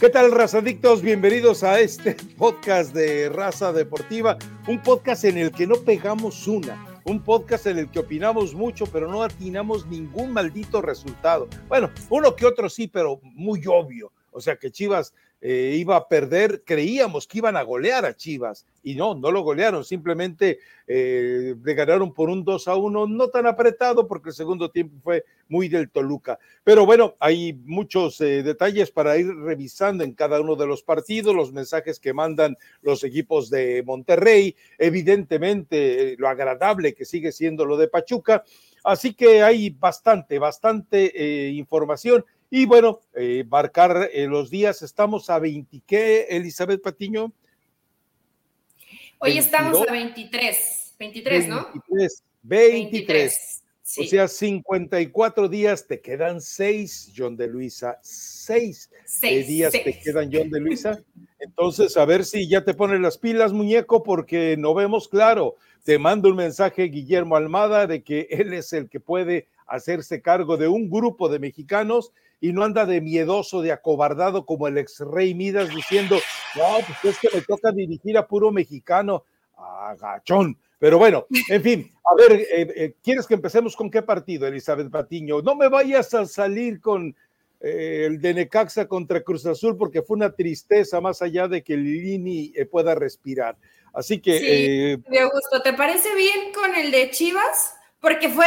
¿Qué tal, razadictos? Bienvenidos a este podcast de Raza Deportiva, un podcast en el que no pegamos una, un podcast en el que opinamos mucho, pero no atinamos ningún maldito resultado. Bueno, uno que otro sí, pero muy obvio. O sea que Chivas eh, iba a perder, creíamos que iban a golear a Chivas y no, no lo golearon, simplemente eh, le ganaron por un 2 a 1, no tan apretado porque el segundo tiempo fue muy del Toluca. Pero bueno, hay muchos eh, detalles para ir revisando en cada uno de los partidos, los mensajes que mandan los equipos de Monterrey, evidentemente lo agradable que sigue siendo lo de Pachuca. Así que hay bastante, bastante información y bueno, eh, marcar eh, los días, estamos a 20, ¿qué, Elizabeth Patiño? Hoy estamos a 23, 23, ¿no? 23, 23. O sea, 54 días, te quedan 6, John de Luisa, 6 eh, días te quedan, John de Luisa. Entonces, a ver si ya te ponen las pilas, muñeco, porque no vemos claro. Te mando un mensaje, Guillermo Almada, de que él es el que puede hacerse cargo de un grupo de mexicanos y no anda de miedoso, de acobardado como el ex rey Midas diciendo, no, pues es que me toca dirigir a puro mexicano, agachón. Pero bueno, en fin, a ver, eh, eh, ¿quieres que empecemos con qué partido, Elizabeth Patiño? No me vayas a salir con eh, el de Necaxa contra Cruz Azul porque fue una tristeza más allá de que Lini pueda respirar. Así que... Sí, de gusto. ¿Te parece bien con el de Chivas? Porque fue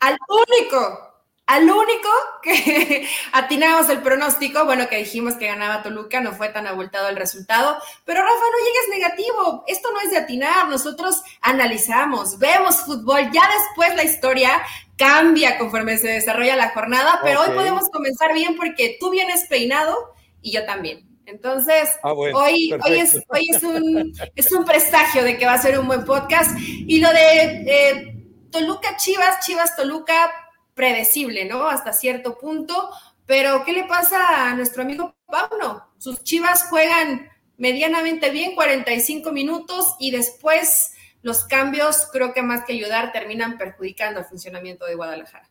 al único al único que atinamos el pronóstico, bueno, que dijimos que ganaba Toluca, no fue tan abultado el resultado, pero Rafa, no llegues negativo, esto no es de atinar, nosotros analizamos, vemos fútbol, ya después la historia cambia conforme se desarrolla la jornada, pero hoy podemos comenzar bien porque tú vienes peinado y yo también. Entonces, ah, hoy, hoy, es, hoy es, un, es un presagio de que va a ser un buen podcast. Y lo de eh, Toluca Chivas, Chivas Toluca, predecible, ¿no? Hasta cierto punto. Pero, ¿qué le pasa a nuestro amigo Pauno? Sus chivas juegan medianamente bien, 45 minutos, y después los cambios, creo que más que ayudar, terminan perjudicando el funcionamiento de Guadalajara.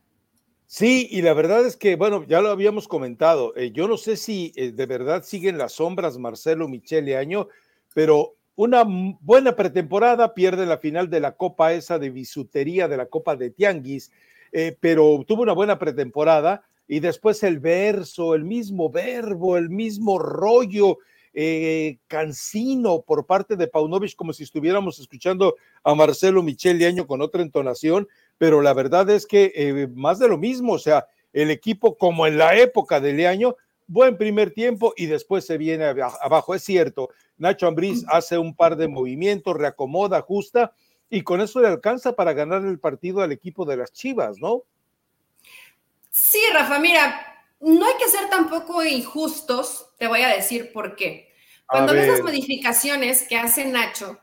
Sí, y la verdad es que, bueno, ya lo habíamos comentado, eh, yo no sé si eh, de verdad siguen las sombras Marcelo Michele Año, pero una buena pretemporada, pierde la final de la Copa esa de bisutería de la Copa de Tianguis, eh, pero tuvo una buena pretemporada y después el verso, el mismo verbo, el mismo rollo eh, cansino por parte de Paunovic, como si estuviéramos escuchando a Marcelo Michel Año con otra entonación, pero la verdad es que eh, más de lo mismo, o sea, el equipo como en la época de Leaño, buen primer tiempo y después se viene abajo. Es cierto, Nacho Ambriz hace un par de movimientos, reacomoda, ajusta, y con eso le alcanza para ganar el partido al equipo de las Chivas, ¿no? Sí, Rafa, mira, no hay que ser tampoco injustos, te voy a decir por qué. Cuando ves las modificaciones que hace Nacho,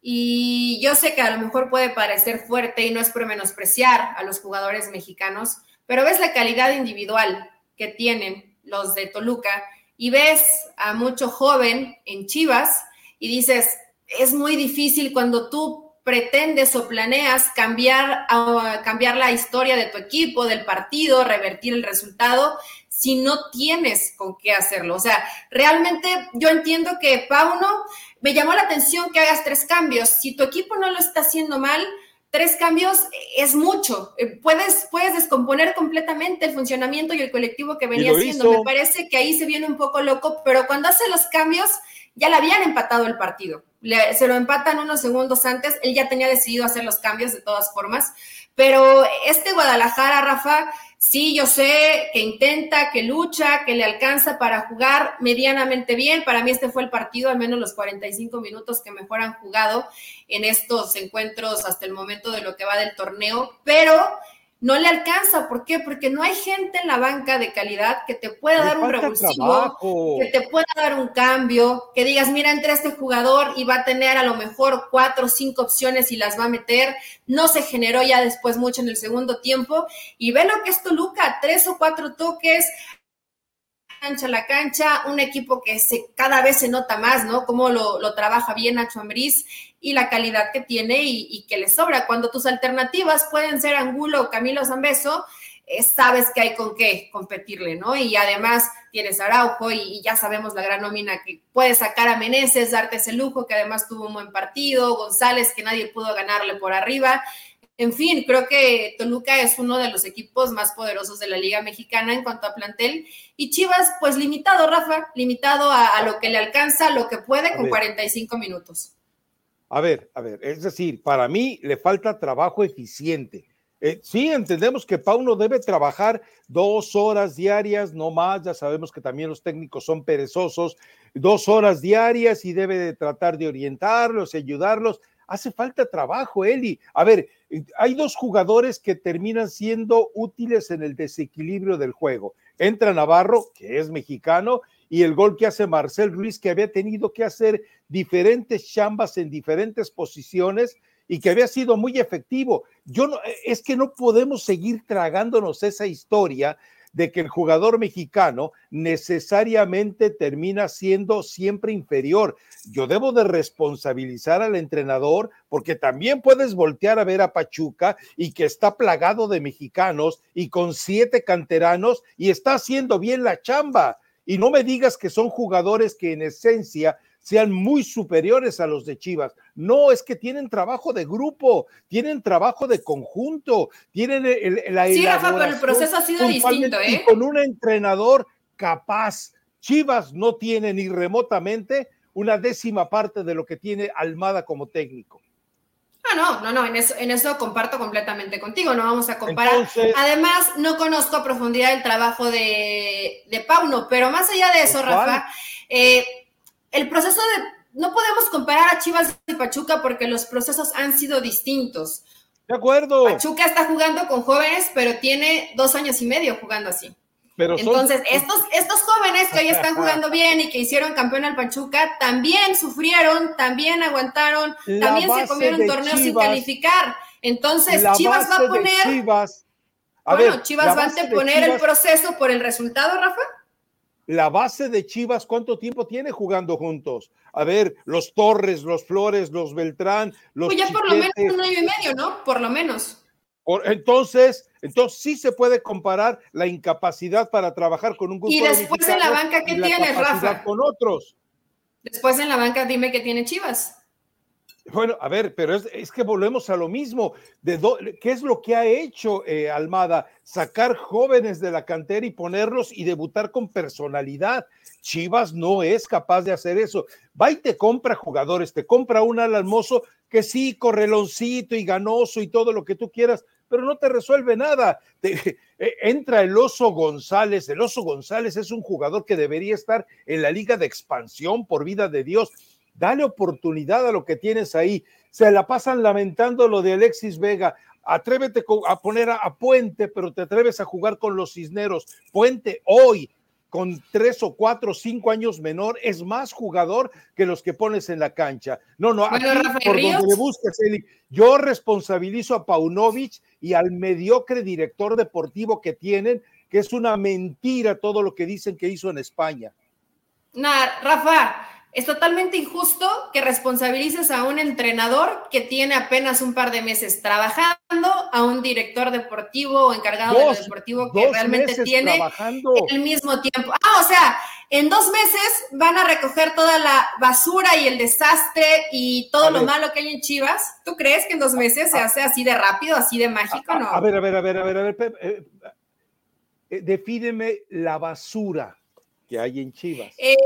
y yo sé que a lo mejor puede parecer fuerte y no es por menospreciar a los jugadores mexicanos, pero ves la calidad individual que tienen los de Toluca y ves a mucho joven en Chivas y dices, es muy difícil cuando tú pretendes o planeas cambiar, cambiar la historia de tu equipo, del partido, revertir el resultado, si no tienes con qué hacerlo. O sea, realmente yo entiendo que Pauno me llamó la atención que hagas tres cambios. Si tu equipo no lo está haciendo mal, tres cambios es mucho. Eh, puedes, puedes descomponer completamente el funcionamiento y el colectivo que venía haciendo. Me parece que ahí se viene un poco loco, pero cuando hace los cambios, ya le habían empatado el partido. se lo empatan unos segundos antes, él ya tenía decidido hacer los cambios de todas formas, pero este Guadalajara, Rafa, sí, yo sé que intenta, que lucha, que le alcanza para jugar medianamente bien. Para mí este fue el partido, al menos los 45 minutos que mejor han jugado en estos encuentros hasta el momento de lo que va del torneo, pero no le alcanza. ¿Por qué? Porque no hay gente en la banca de calidad que te pueda dar un revulsivo, que te pueda dar un cambio, que digas, mira, entre este jugador y va a tener a lo mejor cuatro o cinco opciones y las va a meter. No se generó ya después mucho en el segundo tiempo. Y ve lo que es Toluca, tres o cuatro toques, cancha la cancha, un equipo que se, cada vez se nota más, ¿no? Cómo lo, trabaja bien Nacho Ambriz y la calidad que tiene y, que le sobra. Cuando tus alternativas pueden ser Angulo o Camilo Zambeso, sabes que hay con qué competirle, ¿no? Y además tienes Araujo y, ya sabemos la gran nómina que puede sacar a Meneses, darte ese lujo, que además tuvo un buen partido, González, que nadie pudo ganarle por arriba. En fin, creo que Toluca es uno de los equipos más poderosos de la Liga Mexicana en cuanto a plantel. Y Chivas, pues limitado, Rafa, limitado a, lo que le alcanza, lo que puede con 45 minutos. A ver, a ver, es decir, para mí le falta trabajo eficiente. Eh, sí, entendemos que Pauno debe trabajar dos horas diarias, no más, ya sabemos que también los técnicos son perezosos, dos horas diarias y debe de tratar de orientarlos, ayudarlos. Hace falta trabajo, Eli. A ver, hay dos jugadores que terminan siendo útiles en el desequilibrio del juego. Entra Navarro, que es mexicano, y el gol que hace Marcel Ruiz, que había tenido que hacer diferentes chambas en diferentes posiciones y que había sido muy efectivo. Yo no, es que no podemos seguir tragándonos esa historia de que el jugador mexicano necesariamente termina siendo siempre inferior. Yo debo de responsabilizar al entrenador porque también puedes voltear a ver a Pachuca y que está plagado de mexicanos y con siete canteranos y está haciendo bien la chamba. Y no me digas que son jugadores que en esencia sean muy superiores a los de Chivas. No, es que tienen trabajo de grupo, tienen trabajo de conjunto, tienen el, la Sí, Rafa, pero el proceso ha sido distinto, ¿eh? con un entrenador capaz. Chivas no tiene ni remotamente una décima parte de lo que tiene Almada como técnico. Ah, no, no, no, en eso, en eso comparto completamente contigo, no vamos a comparar. Además, no conozco a profundidad el trabajo de, de Pauno, pero más allá de eso, Rafa, eh, el proceso de, no podemos comparar a Chivas y Pachuca porque los procesos han sido distintos. De acuerdo. Pachuca está jugando con jóvenes, pero tiene dos años y medio jugando así. Pero Entonces, estos, estos jóvenes que hoy están jugando bien y que hicieron campeón al Pachuca, también sufrieron, también aguantaron, también se comieron torneos sin calificar. Entonces, Chivas va a poner. Chivas, bueno, Chivas va a poner el proceso por el resultado, Rafa la base de Chivas, ¿cuánto tiempo tiene jugando juntos? A ver, los Torres, los Flores, los Beltrán, los. Pues ya por lo menos un año y medio, ¿no? Por lo menos. Entonces, entonces sí se puede comparar la incapacidad para trabajar con un grupo. Y después en la banca, ¿qué tiene, Rafa? Con otros. Después en la banca, dime qué tiene Chivas. Bueno, a ver, pero es, que volvemos a lo mismo. De ¿Qué es lo que ha hecho eh, Almada? Sacar jóvenes de la cantera y ponerlos y debutar con personalidad. Chivas no es capaz de hacer eso. Va y te compra jugadores, te compra un alalmoso que sí, correloncito y ganoso y todo lo que tú quieras, pero no te resuelve nada. Eh, entra el Oso González. El Oso González es un jugador que debería estar en la liga de expansión por vida de Dios Dale oportunidad a lo que tienes ahí. Se la pasan lamentando lo de Alexis Vega. Atrévete a poner a, Puente, pero te atreves a jugar con los Cisneros. Puente hoy, con tres o cuatro o cinco años menor, es más jugador que los que pones en la cancha. No, no, aquí, por donde le busques, Eli, yo responsabilizo a Paunovic y al mediocre director deportivo que tienen, que es una mentira todo lo que dicen que hizo en España. Nada, Rafa, es totalmente injusto que responsabilices a un entrenador que tiene apenas un par de meses trabajando, a un director deportivo o encargado de lo deportivo que realmente tiene el mismo tiempo. Ah, o sea, en dos meses van a recoger toda la basura y el desastre y todo lo malo que hay en Chivas. ¿Tú crees que en dos meses se hace así de rápido, así de mágico? No. A ver, a ver, a ver, a ver, a ver, eh, eh, defíneme la basura que hay en Chivas. Eh,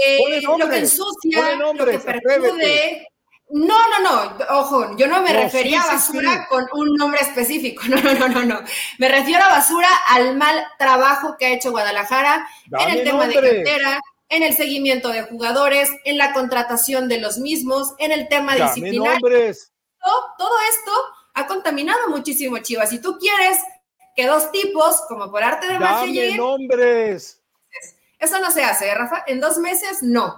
lo que ensucia, lo que percude. No, no, no, ojo, yo no me refería a basura con un nombre específico, no, no, no, no, no. Me refiero a basura al mal trabajo que ha hecho Guadalajara en el tema de cantera, en el seguimiento de jugadores, en la contratación de los mismos, en el tema Dame disciplinario. Todo, todo esto ha contaminado muchísimo Chivas. Si tú quieres que dos tipos, como por arte de magia, lleguen, nombres eso no se hace, ¿eh, Rafa. En dos meses, no.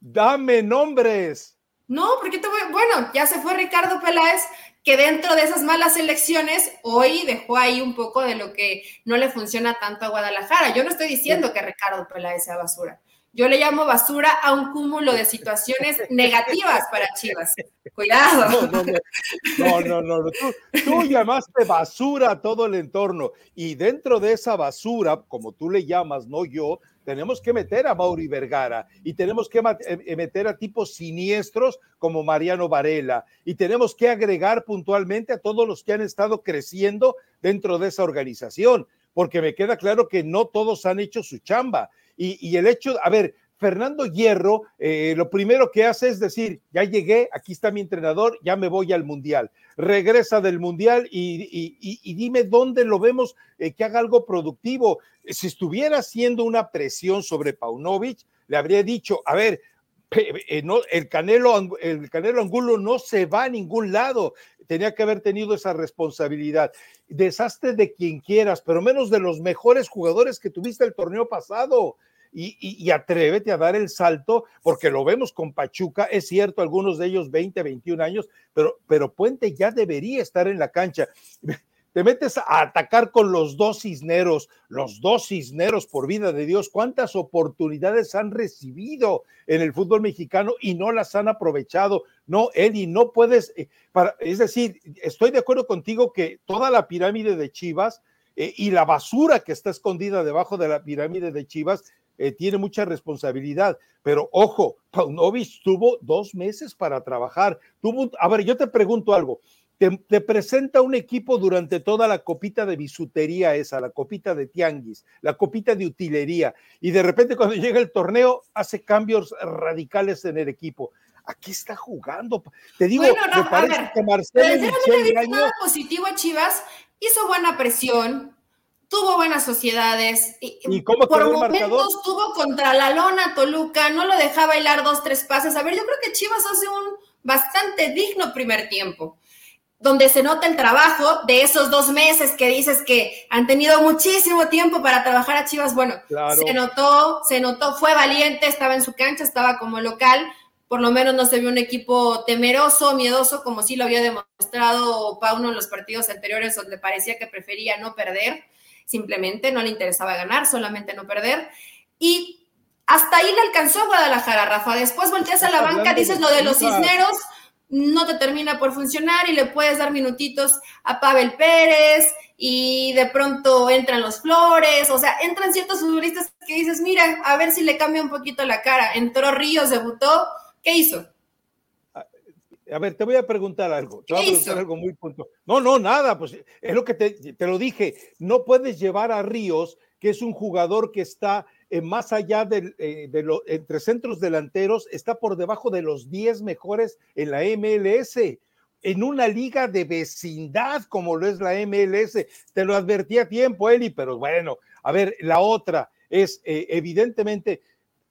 Dame nombres. No, porque te voy. Bueno, ya se fue Ricardo Peláez, que dentro de esas malas elecciones, hoy dejó ahí un poco de lo que no le funciona tanto a Guadalajara. Yo no estoy diciendo que Ricardo Peláez sea basura. Yo le llamo basura a un cúmulo de situaciones negativas para Chivas. Cuidado. No, no, no. no, Tú, llamaste basura a todo el entorno y dentro de esa basura, como tú le llamas, no yo, tenemos que meter a Mauri Vergara y tenemos que eh, eh, meter a tipos siniestros como Mariano Varela y tenemos que agregar puntualmente a todos los que han estado creciendo dentro de esa organización, porque me queda claro que no todos han hecho su chamba. Y, y el hecho, a ver, Fernando Hierro, eh, lo primero que hace es decir, ya llegué, aquí está mi entrenador, ya me voy al Mundial. Regresa del Mundial y, dime dónde lo vemos eh, que haga algo productivo. Si estuviera haciendo una presión sobre Paunovic, le habría dicho, a ver, eh, el, Canelo, el Canelo Angulo no se va a ningún lado. Tenía que haber tenido esa responsabilidad. Desastre de quien quieras, pero menos de los mejores jugadores que tuviste el torneo pasado y, atrévete a dar el salto, porque lo vemos con Pachuca, es cierto, algunos de ellos 20, 21 años, pero, pero Puente ya debería estar en la cancha. Te metes a atacar con los dos cisneros, los dos cisneros, por vida de Dios, cuántas oportunidades han recibido en el fútbol mexicano y no las han aprovechado. No, Eddie, no puedes, eh, es decir, estoy de acuerdo contigo que toda la pirámide de Chivas eh, y la basura que está escondida debajo de la pirámide de Chivas eh, tiene mucha responsabilidad, pero ojo, Paunovic tuvo dos meses para trabajar. Tuvo, a ver, yo te pregunto algo. Te, presenta un equipo durante toda la copita de bisutería esa, la copita de tianguis, la copita de utilería, y de repente cuando llega el torneo hace cambios radicales en el equipo. Aquí está jugando. Te digo, me parece que Marcelo positivo a Chivas, hizo buena presión, tuvo buenas sociedades. Y, por momentos tuvo contra la lona Toluca, no lo dejaba bailar dos, tres pases. A ver, yo creo que Chivas hace un bastante digno primer tiempo, donde se nota el trabajo de esos dos meses que dices que han tenido muchísimo tiempo para trabajar a Chivas. Bueno, se notó, se notó, fue valiente, estaba en su cancha, estaba como local. Por lo menos no se vio un equipo temeroso, miedoso, como sí lo había demostrado Pauno en los partidos anteriores, donde parecía que prefería no perder simplemente no le interesaba ganar, solamente no perder. Y hasta ahí le alcanzó a Guadalajara, Rafa. Después volteas a la banca, dices lo de los cisneros, no te termina por funcionar y le puedes dar minutitos a Pavel Pérez y de pronto entran los Flores, o sea, entran ciertos futbolistas que dices, mira, a ver si le cambia un poquito la cara. Entró Ríos, debutó, ¿qué hizo? A ver, te voy a preguntar algo. Te voy a preguntar algo muy punto. No, no, nada, pues es lo que te, lo dije. No puedes llevar a Ríos, que es un jugador que está eh, más allá eh, de los entre centros delanteros, está por debajo de los 10 mejores en la MLS. En una liga de vecindad como lo es la MLS, te lo advertí a tiempo, Eli, pero bueno, a ver, la otra es eh, evidentemente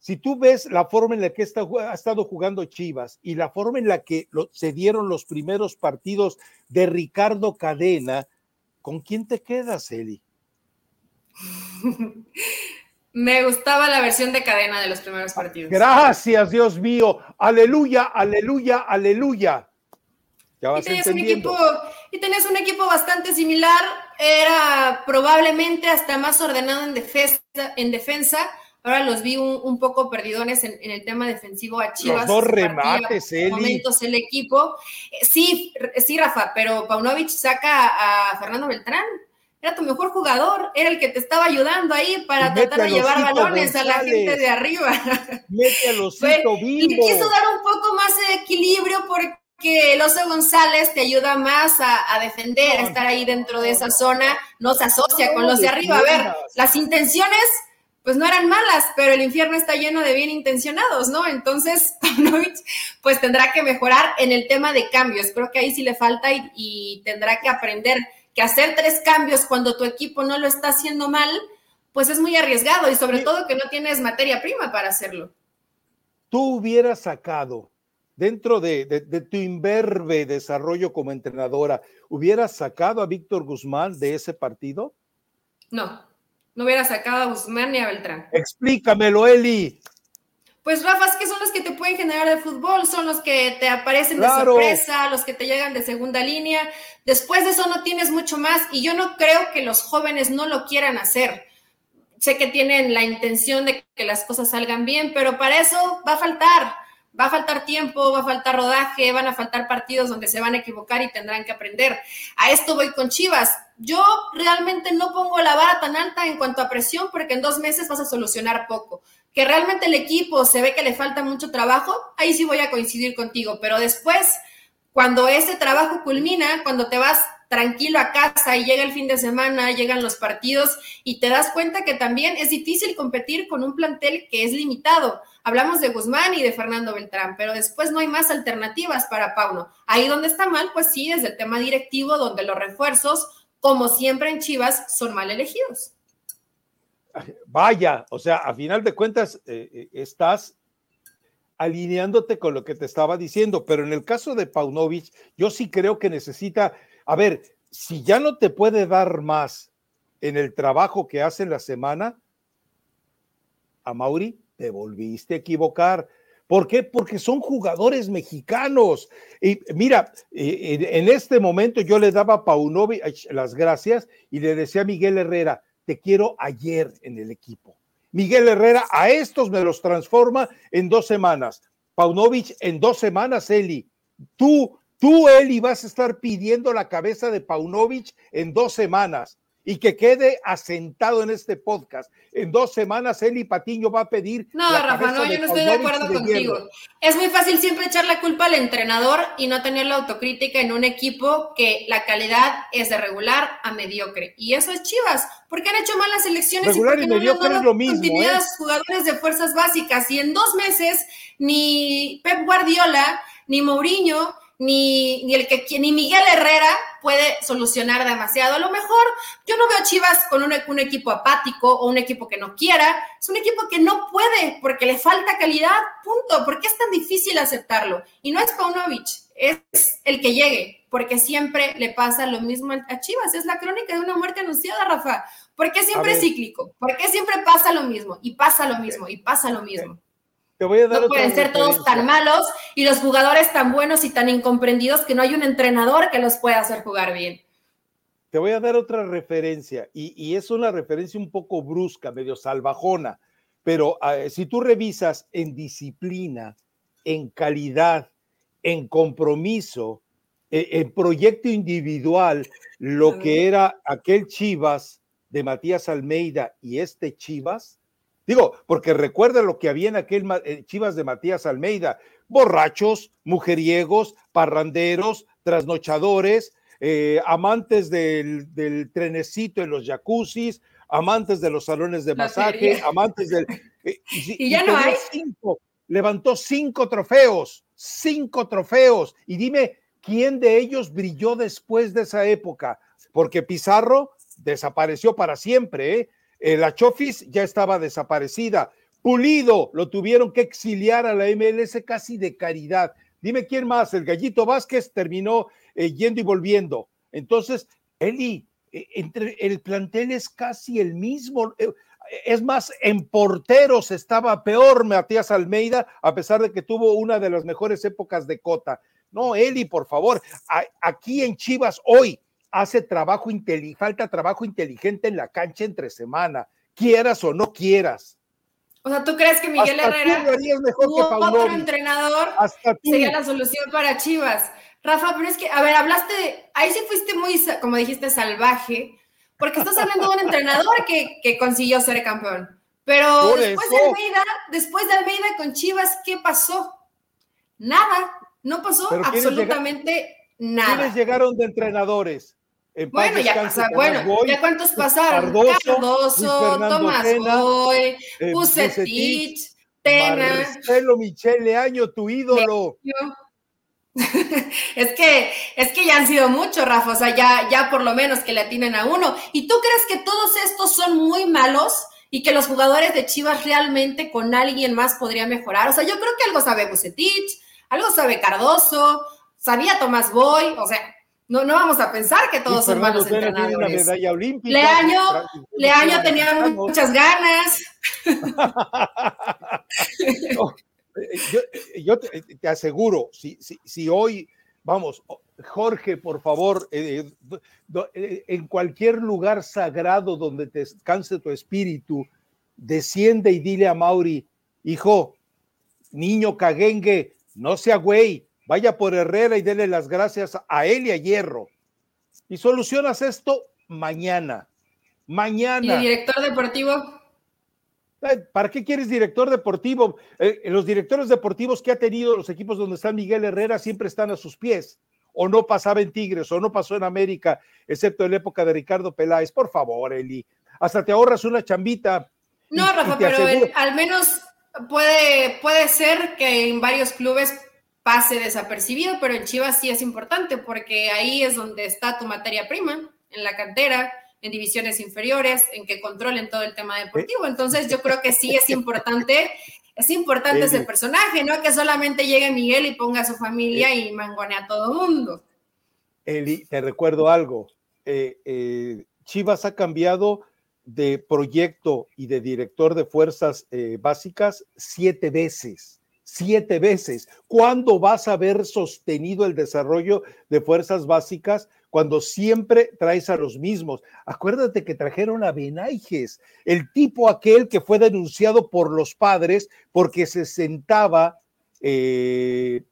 si tú ves la forma en la que ha estado jugando Chivas y la forma en la que se dieron los primeros partidos de Ricardo Cadena, ¿con quién te quedas, Eli? Me gustaba la versión de cadena de los primeros partidos. Gracias, Dios mío. Aleluya, aleluya, aleluya. Ya y, tenías un equipo, y tenías un equipo bastante similar. Era probablemente hasta más ordenado en defensa, en defensa Ahora los vi un, poco perdidones en, el tema defensivo a Chivas. Los dos remates, Eli. momentos el equipo. Eh, sí, sí, Rafa, pero Paunovic saca a Fernando Beltrán. Era tu mejor jugador, era el que te estaba ayudando ahí para tratar de llevar balones a la gente de arriba. Mete a los Y quiso dar un poco más de equilibrio porque el Oso González te ayuda más a, defender, a estar ahí dentro de esa zona, no se asocia con los de arriba. A ver, las intenciones pues no eran malas, pero el infierno está lleno de bien intencionados, ¿no? Entonces, pues tendrá que mejorar en el tema de cambios. Creo que ahí sí le falta y, tendrá que aprender que hacer tres cambios cuando tu equipo no lo está haciendo mal, pues es muy arriesgado y sobre todo que no tienes materia prima para hacerlo. Tú hubieras sacado dentro de, de, tu imberbe desarrollo como entrenadora, ¿hubieras sacado a Víctor Guzmán de ese partido? No no hubiera sacado a Guzmán ni a Beltrán. Explícamelo, Eli. Pues Rafa, es que son los que te pueden generar de fútbol, son los que te aparecen de sorpresa, los que te llegan de segunda línea. Después de eso no tienes mucho más y yo no creo que los jóvenes no lo quieran hacer. sé que tienen la intención de que las cosas salgan bien, pero para eso va a faltar, va a faltar tiempo, va a faltar rodaje, van a faltar partidos donde se van a equivocar y tendrán que aprender. A esto voy con Chivas. Yo realmente no pongo la vara tan alta en cuanto a presión porque en dos meses vas a solucionar poco. Que realmente el equipo se ve que le falta mucho trabajo, ahí sí voy a coincidir contigo, pero después, cuando ese trabajo culmina, cuando te vas tranquilo a casa y llega el fin de semana, llegan los partidos y te das cuenta que también es difícil competir con un plantel que es limitado. Hablamos de Guzmán y de Fernando Beltrán, pero después no hay más alternativas para Pauno. Ahí donde está mal, pues sí, es el tema directivo, donde los refuerzos, como siempre en Chivas, son mal elegidos. Vaya, o sea, a final de cuentas, eh, eh, estás alineándote con lo que te estaba diciendo, pero en el caso de Paunovic, yo sí creo que necesita a ver, si ya no te puede dar más en el trabajo que hace en la semana, a Mauri te volviste a equivocar. ¿Por qué? Porque son jugadores mexicanos. Y mira, eh, en este momento yo le daba a Paunovic las gracias y le decía a Miguel Herrera, te quiero ayer en el equipo. Miguel Herrera a estos me los transforma en dos semanas. Paunovic en dos semanas, Eli. Tú Tú, Eli, vas a estar pidiendo la cabeza de Paunovic en dos semanas y que quede asentado en este podcast. En dos semanas, Eli Patiño va a pedir. No, Rafa, no, yo no estoy de acuerdo contigo. Es muy fácil siempre echar la culpa al entrenador y no tener la autocrítica en un equipo que la calidad es de regular a mediocre. Y eso es Chivas, porque han hecho malas elecciones regular y, mediocre es lo mismo. ¿eh? jugadores de fuerzas básicas. Y en dos meses, ni Pep Guardiola, ni Mourinho ni, ni, el que, ni Miguel Herrera puede solucionar demasiado. A lo mejor yo no veo a Chivas con un, un, equipo apático o un equipo que no quiera. Es un equipo que no puede porque le falta calidad, punto. ¿Por qué es tan difícil aceptarlo? Y no es Paunovic, es el que llegue, porque siempre le pasa lo mismo a Chivas. Es la crónica de una muerte anunciada, Rafa. ¿Por qué siempre es cíclico? ¿Por qué siempre pasa lo mismo? Y pasa lo mismo, y pasa lo mismo no pueden ser todos tan malos y los jugadores tan buenos y tan incomprendidos que no hay un entrenador que los pueda hacer jugar bien. Te voy a dar otra referencia y, es una referencia un poco brusca, medio salvajona, pero ah, si tú revisas en disciplina, en calidad, en compromiso, e, en proyecto individual, lo que era aquel Chivas de Matías Almeida y este Chivas, Digo, porque recuerda lo que había en aquel eh, Chivas de Matías Almeida, borrachos, mujeriegos, parranderos, trasnochadores, eh, amantes del, trenecito en los jacuzzis, amantes de los salones de masaje, amantes del... Eh, y, ya no hay. Cinco, levantó cinco trofeos, cinco trofeos. Y dime, ¿quién de ellos brilló después de esa época? Porque Pizarro desapareció para siempre, ¿eh? Eh, la Chofis ya estaba desaparecida. Pulido lo tuvieron que exiliar a la MLS casi de caridad. Dime quién más. El Gallito Vázquez terminó eh, yendo y volviendo. Entonces, Eli, eh, entre el plantel es casi el mismo. Es más, en porteros estaba peor Matías Almeida, a pesar de que tuvo una de las mejores épocas de Cota. No, Eli, por favor, aquí en Chivas hoy, hace trabajo inteligente, falta trabajo inteligente en la cancha entre semana, quieras o no quieras. O sea, ¿tú crees que Miguel Herrera mejor que otro entrenador sería la solución para Chivas? Rafa, pero es que, a ver, hablaste de, ahí sí fuiste muy, como dijiste, salvaje, porque estás hablando de un entrenador que, que consiguió ser campeón. Pero después de Almeida, después de Almeida con Chivas, ¿qué pasó? Nada, no pasó absolutamente nada. ¿Quiénes llegaron de entrenadores? bueno, ya pasa, bueno, ¿ya cuántos pasaron? Cardoso, Tomás Boy, eh, Pusetich, Tena. Marcelo Michele Año, tu ídolo. es que, es que ya han sido muchos, Rafa, o sea, ya, ya por lo menos que le atinen a uno. ¿Y tú crees que todos estos son muy malos? y que los jugadores de Chivas realmente con alguien más podría mejorar. O sea, yo creo que algo sabe Bucetich, algo sabe Cardoso, sabía Tomás Boy, o sea, no, no vamos a pensar que todos son malos entrenadores. Leaño, Leaño tenía muchas ganas. Eh, yo, te, aseguro, si, si, si, hoy, vamos, Jorge, por favor, eh, eh, en cualquier lugar sagrado donde te descanse tu espíritu, desciende y dile a Mauri, hijo, niño caguengue, no sea güey, vaya por Herrera y dele las gracias a él y a Hierro. Y solucionas esto mañana. Mañana. ¿Y director deportivo? ¿Para qué quieres director deportivo? Eh, los directores deportivos que ha tenido los equipos donde está Miguel Herrera siempre están a sus pies. O no pasaba en Tigres, o no pasó en América, excepto en la época de Ricardo Peláez. Por favor, Eli. Hasta te ahorras una chambita. No, Rafa, pero al menos puede, puede ser que en varios clubes pase desapercibido, pero en Chivas sí es importante porque ahí es donde está tu materia prima, en la cantera en divisiones inferiores, en que controlen todo el tema deportivo. Entonces yo creo que sí es importante, es importante ese personaje, no que solamente llegue Miguel y ponga a su familia y mangone a todo mundo. Eli, te recuerdo algo, eh, eh, Chivas ha cambiado de proyecto y de director de fuerzas eh, básicas siete veces siete veces. ¿Cuándo vas a haber sostenido el desarrollo de fuerzas básicas cuando siempre traes a los mismos. Acuérdate que trajeron a Benaiges, el tipo aquel que fue denunciado por los padres porque se sentaba eh,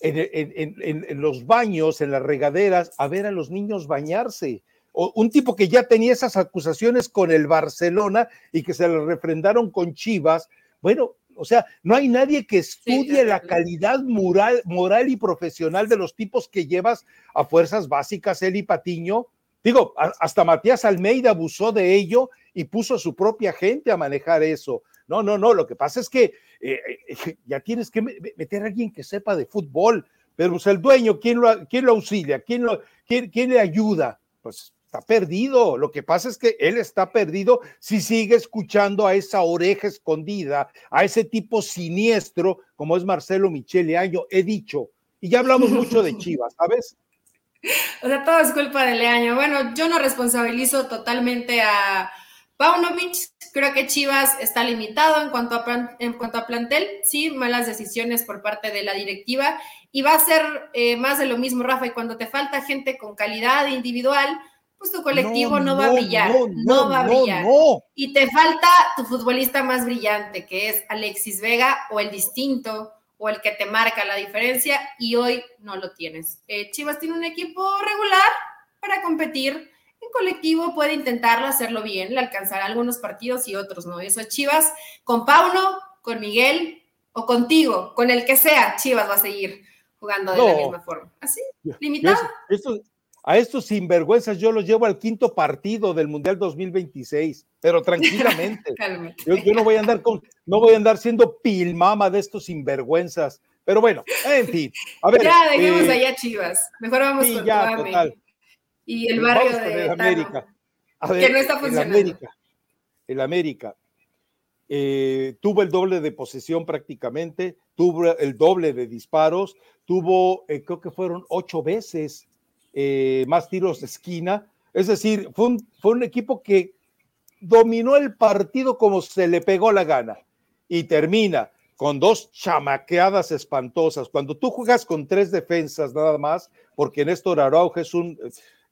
en, los baños, en las regaderas, a ver a los niños bañarse. O, un tipo que ya tenía esas acusaciones con el Barcelona y que se le refrendaron con Chivas. Bueno, o sea, no hay nadie que estudie la calidad moral, moral y profesional de los tipos que llevas a fuerzas básicas, Eli Patiño. Digo, hasta Matías Almeida abusó de ello y puso a su propia gente a manejar eso. No, no, no, lo que pasa es que eh, eh, ya tienes que meter a alguien que sepa de fútbol, pero pues el dueño, ¿quién lo, quién lo auxilia? ¿Quién, lo, quién, quién le ayuda? Pues está perdido. Lo que pasa es que él está perdido si sigue escuchando a esa oreja escondida, a ese tipo siniestro como es Marcelo Michele Año. He dicho, y ya hablamos mucho de Chivas, ¿sabes? O sea, todo es culpa de Leaño. Bueno, yo no responsabilizo totalmente a Paunovic. Creo que Chivas está limitado en cuanto, a en cuanto a plantel. Sí, malas decisiones por parte de la directiva. Y va a ser eh, más de lo mismo, Rafa. Y cuando te falta gente con calidad individual, pues tu colectivo no, va a brillar, no, va a brillar. Y te falta tu futbolista más brillante, que es Alexis Vega o el distinto o el que te marca la diferencia y hoy no lo tienes. Eh, Chivas tiene un equipo regular para competir. En colectivo puede intentarlo, hacerlo bien, le alcanzará algunos partidos y otros no. Eso es Chivas con Pauno, con Miguel o contigo, con el que sea, Chivas va a seguir jugando de la misma forma. Así, limitado a estos sinvergüenzas yo los llevo al quinto partido del Mundial 2026, pero tranquilamente. yo, no voy a andar con, no voy a andar siendo pilmama de estos sinvergüenzas. Pero bueno, en fin. A ver, ya dejemos eh, allá Chivas. Mejor vamos con ya, Y el barrio de América. que no está funcionando. El América, el América eh, tuvo el doble de posesión prácticamente, tuvo el doble de disparos, tuvo, eh, creo que fueron ocho veces eh, más tiros de esquina. Es decir, fue un, fue un equipo que dominó el partido como se le pegó la gana y termina con dos chamaqueadas espantosas. Cuando tú juegas con tres defensas nada más, porque Néstor Araujo es un,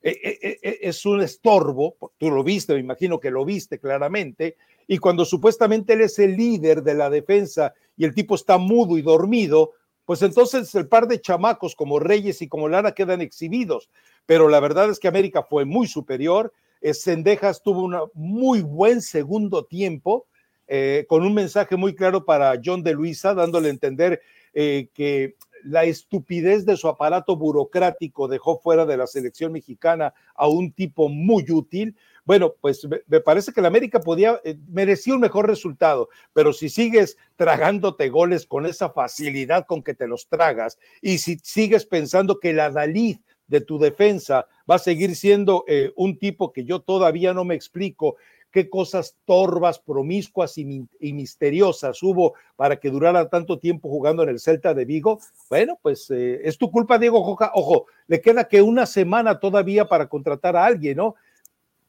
eh, eh, es un estorbo, tú lo viste, me imagino que lo viste claramente, y cuando supuestamente él es el líder de la defensa y el tipo está mudo y dormido, pues entonces el par de chamacos como Reyes y como Lara quedan exhibidos. Pero la verdad es que América fue muy superior. Sendejas tuvo un muy buen segundo tiempo, eh, con un mensaje muy claro para John de Luisa, dándole a entender eh, que la estupidez de su aparato burocrático dejó fuera de la selección mexicana a un tipo muy útil, bueno, pues me parece que la América podía, eh, merecía un mejor resultado, pero si sigues tragándote goles con esa facilidad con que te los tragas y si sigues pensando que la Dalí de tu defensa va a seguir siendo eh, un tipo que yo todavía no me explico qué cosas torvas, promiscuas y, misteriosas hubo para que durara tanto tiempo jugando en el Celta de Vigo. Bueno, pues eh, es tu culpa, Diego Joja. Ojo, le queda que una semana todavía para contratar a alguien, ¿no?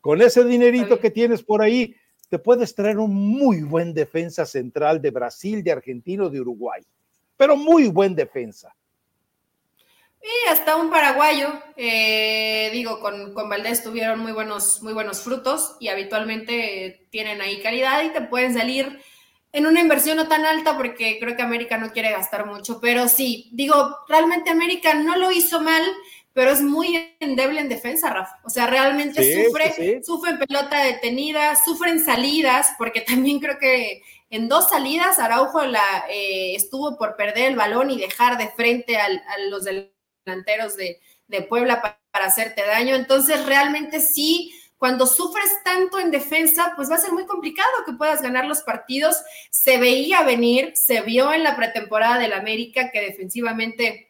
Con ese dinerito que tienes por ahí, te puedes traer un muy buen defensa central de Brasil, de Argentina de Uruguay. Pero muy buen defensa. Y hasta un paraguayo, eh, digo, con, con, Valdés tuvieron muy buenos, muy buenos frutos y habitualmente tienen ahí calidad y te pueden salir en una inversión no tan alta porque creo que América no quiere gastar mucho, pero sí, digo, realmente América no lo hizo mal, pero es muy endeble en defensa, Rafa. O sea, realmente sufre, sufre en pelota detenida, sufre en salidas, porque también creo que en dos salidas Araujo la, eh, estuvo por perder el balón y dejar de frente a los delanteros de, Puebla para, para hacerte daño. Entonces, realmente sí cuando sufres tanto en defensa, pues va a ser muy complicado que puedas ganar los partidos. Se veía venir, se vio en la pretemporada del América que defensivamente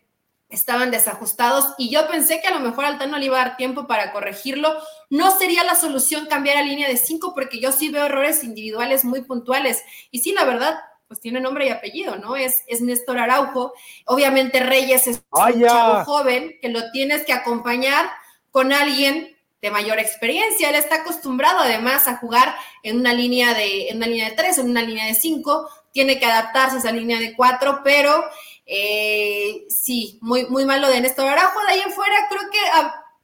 estaban desajustados y yo pensé que a lo mejor Altano le iba a dar tiempo para corregirlo. No sería la solución cambiar a línea de cinco porque yo sí veo errores individuales muy puntuales. Y sí, la verdad, pues tiene nombre y apellido, ¿no? Es, es Néstor Araujo. Obviamente Reyes es un chavo joven que lo tienes que acompañar con alguien de mayor experiencia. Él está acostumbrado además a jugar en una línea de, en una línea de tres, en una línea de cinco, tiene que adaptarse a esa línea de cuatro, pero eh, sí, muy, muy malo de Néstor Araujo. De ahí en fuera, creo que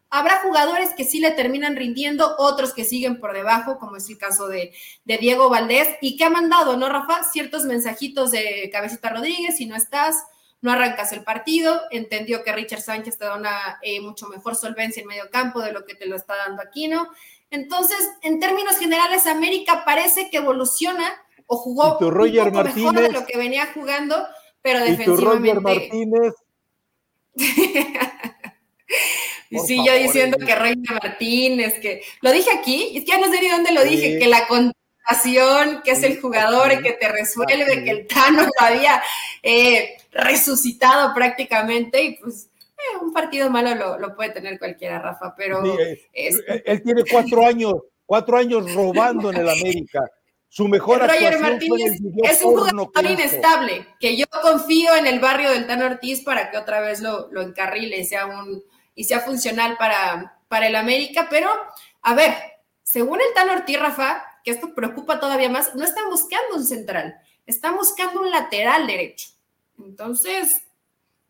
habrá jugadores que sí le terminan rindiendo, otros que siguen por debajo, como es el caso de, de Diego Valdés, y que ha mandado, ¿no, Rafa? Ciertos mensajitos de Cabecita Rodríguez, si no estás, no arrancas el partido, entendió que Richard Sánchez te da una eh, mucho mejor solvencia en medio campo de lo que te lo está dando Aquino. Entonces, en términos generales, América parece que evoluciona o jugó un poco mejor de lo que venía jugando, pero defensivamente. Martínez. y sí, yo diciendo que Roger Martínez, que lo dije aquí, es que ya no sé ni dónde lo dije, que la que es el jugador que te resuelve, que el Tano lo había eh, resucitado prácticamente y pues eh, un partido malo lo, puede tener cualquiera, Rafa, pero... Él, tiene cuatro años, cuatro años robando en el América. Su mejor Roger Martínez es un jugador inestable, que yo confío en el barrio del Tano Ortiz para que otra vez lo, lo encarrile y sea, un, y sea funcional para, para el América, pero a ver, según el Tano Ortiz, Rafa, que esto preocupa todavía más, no están buscando un central, están buscando un lateral derecho. Entonces,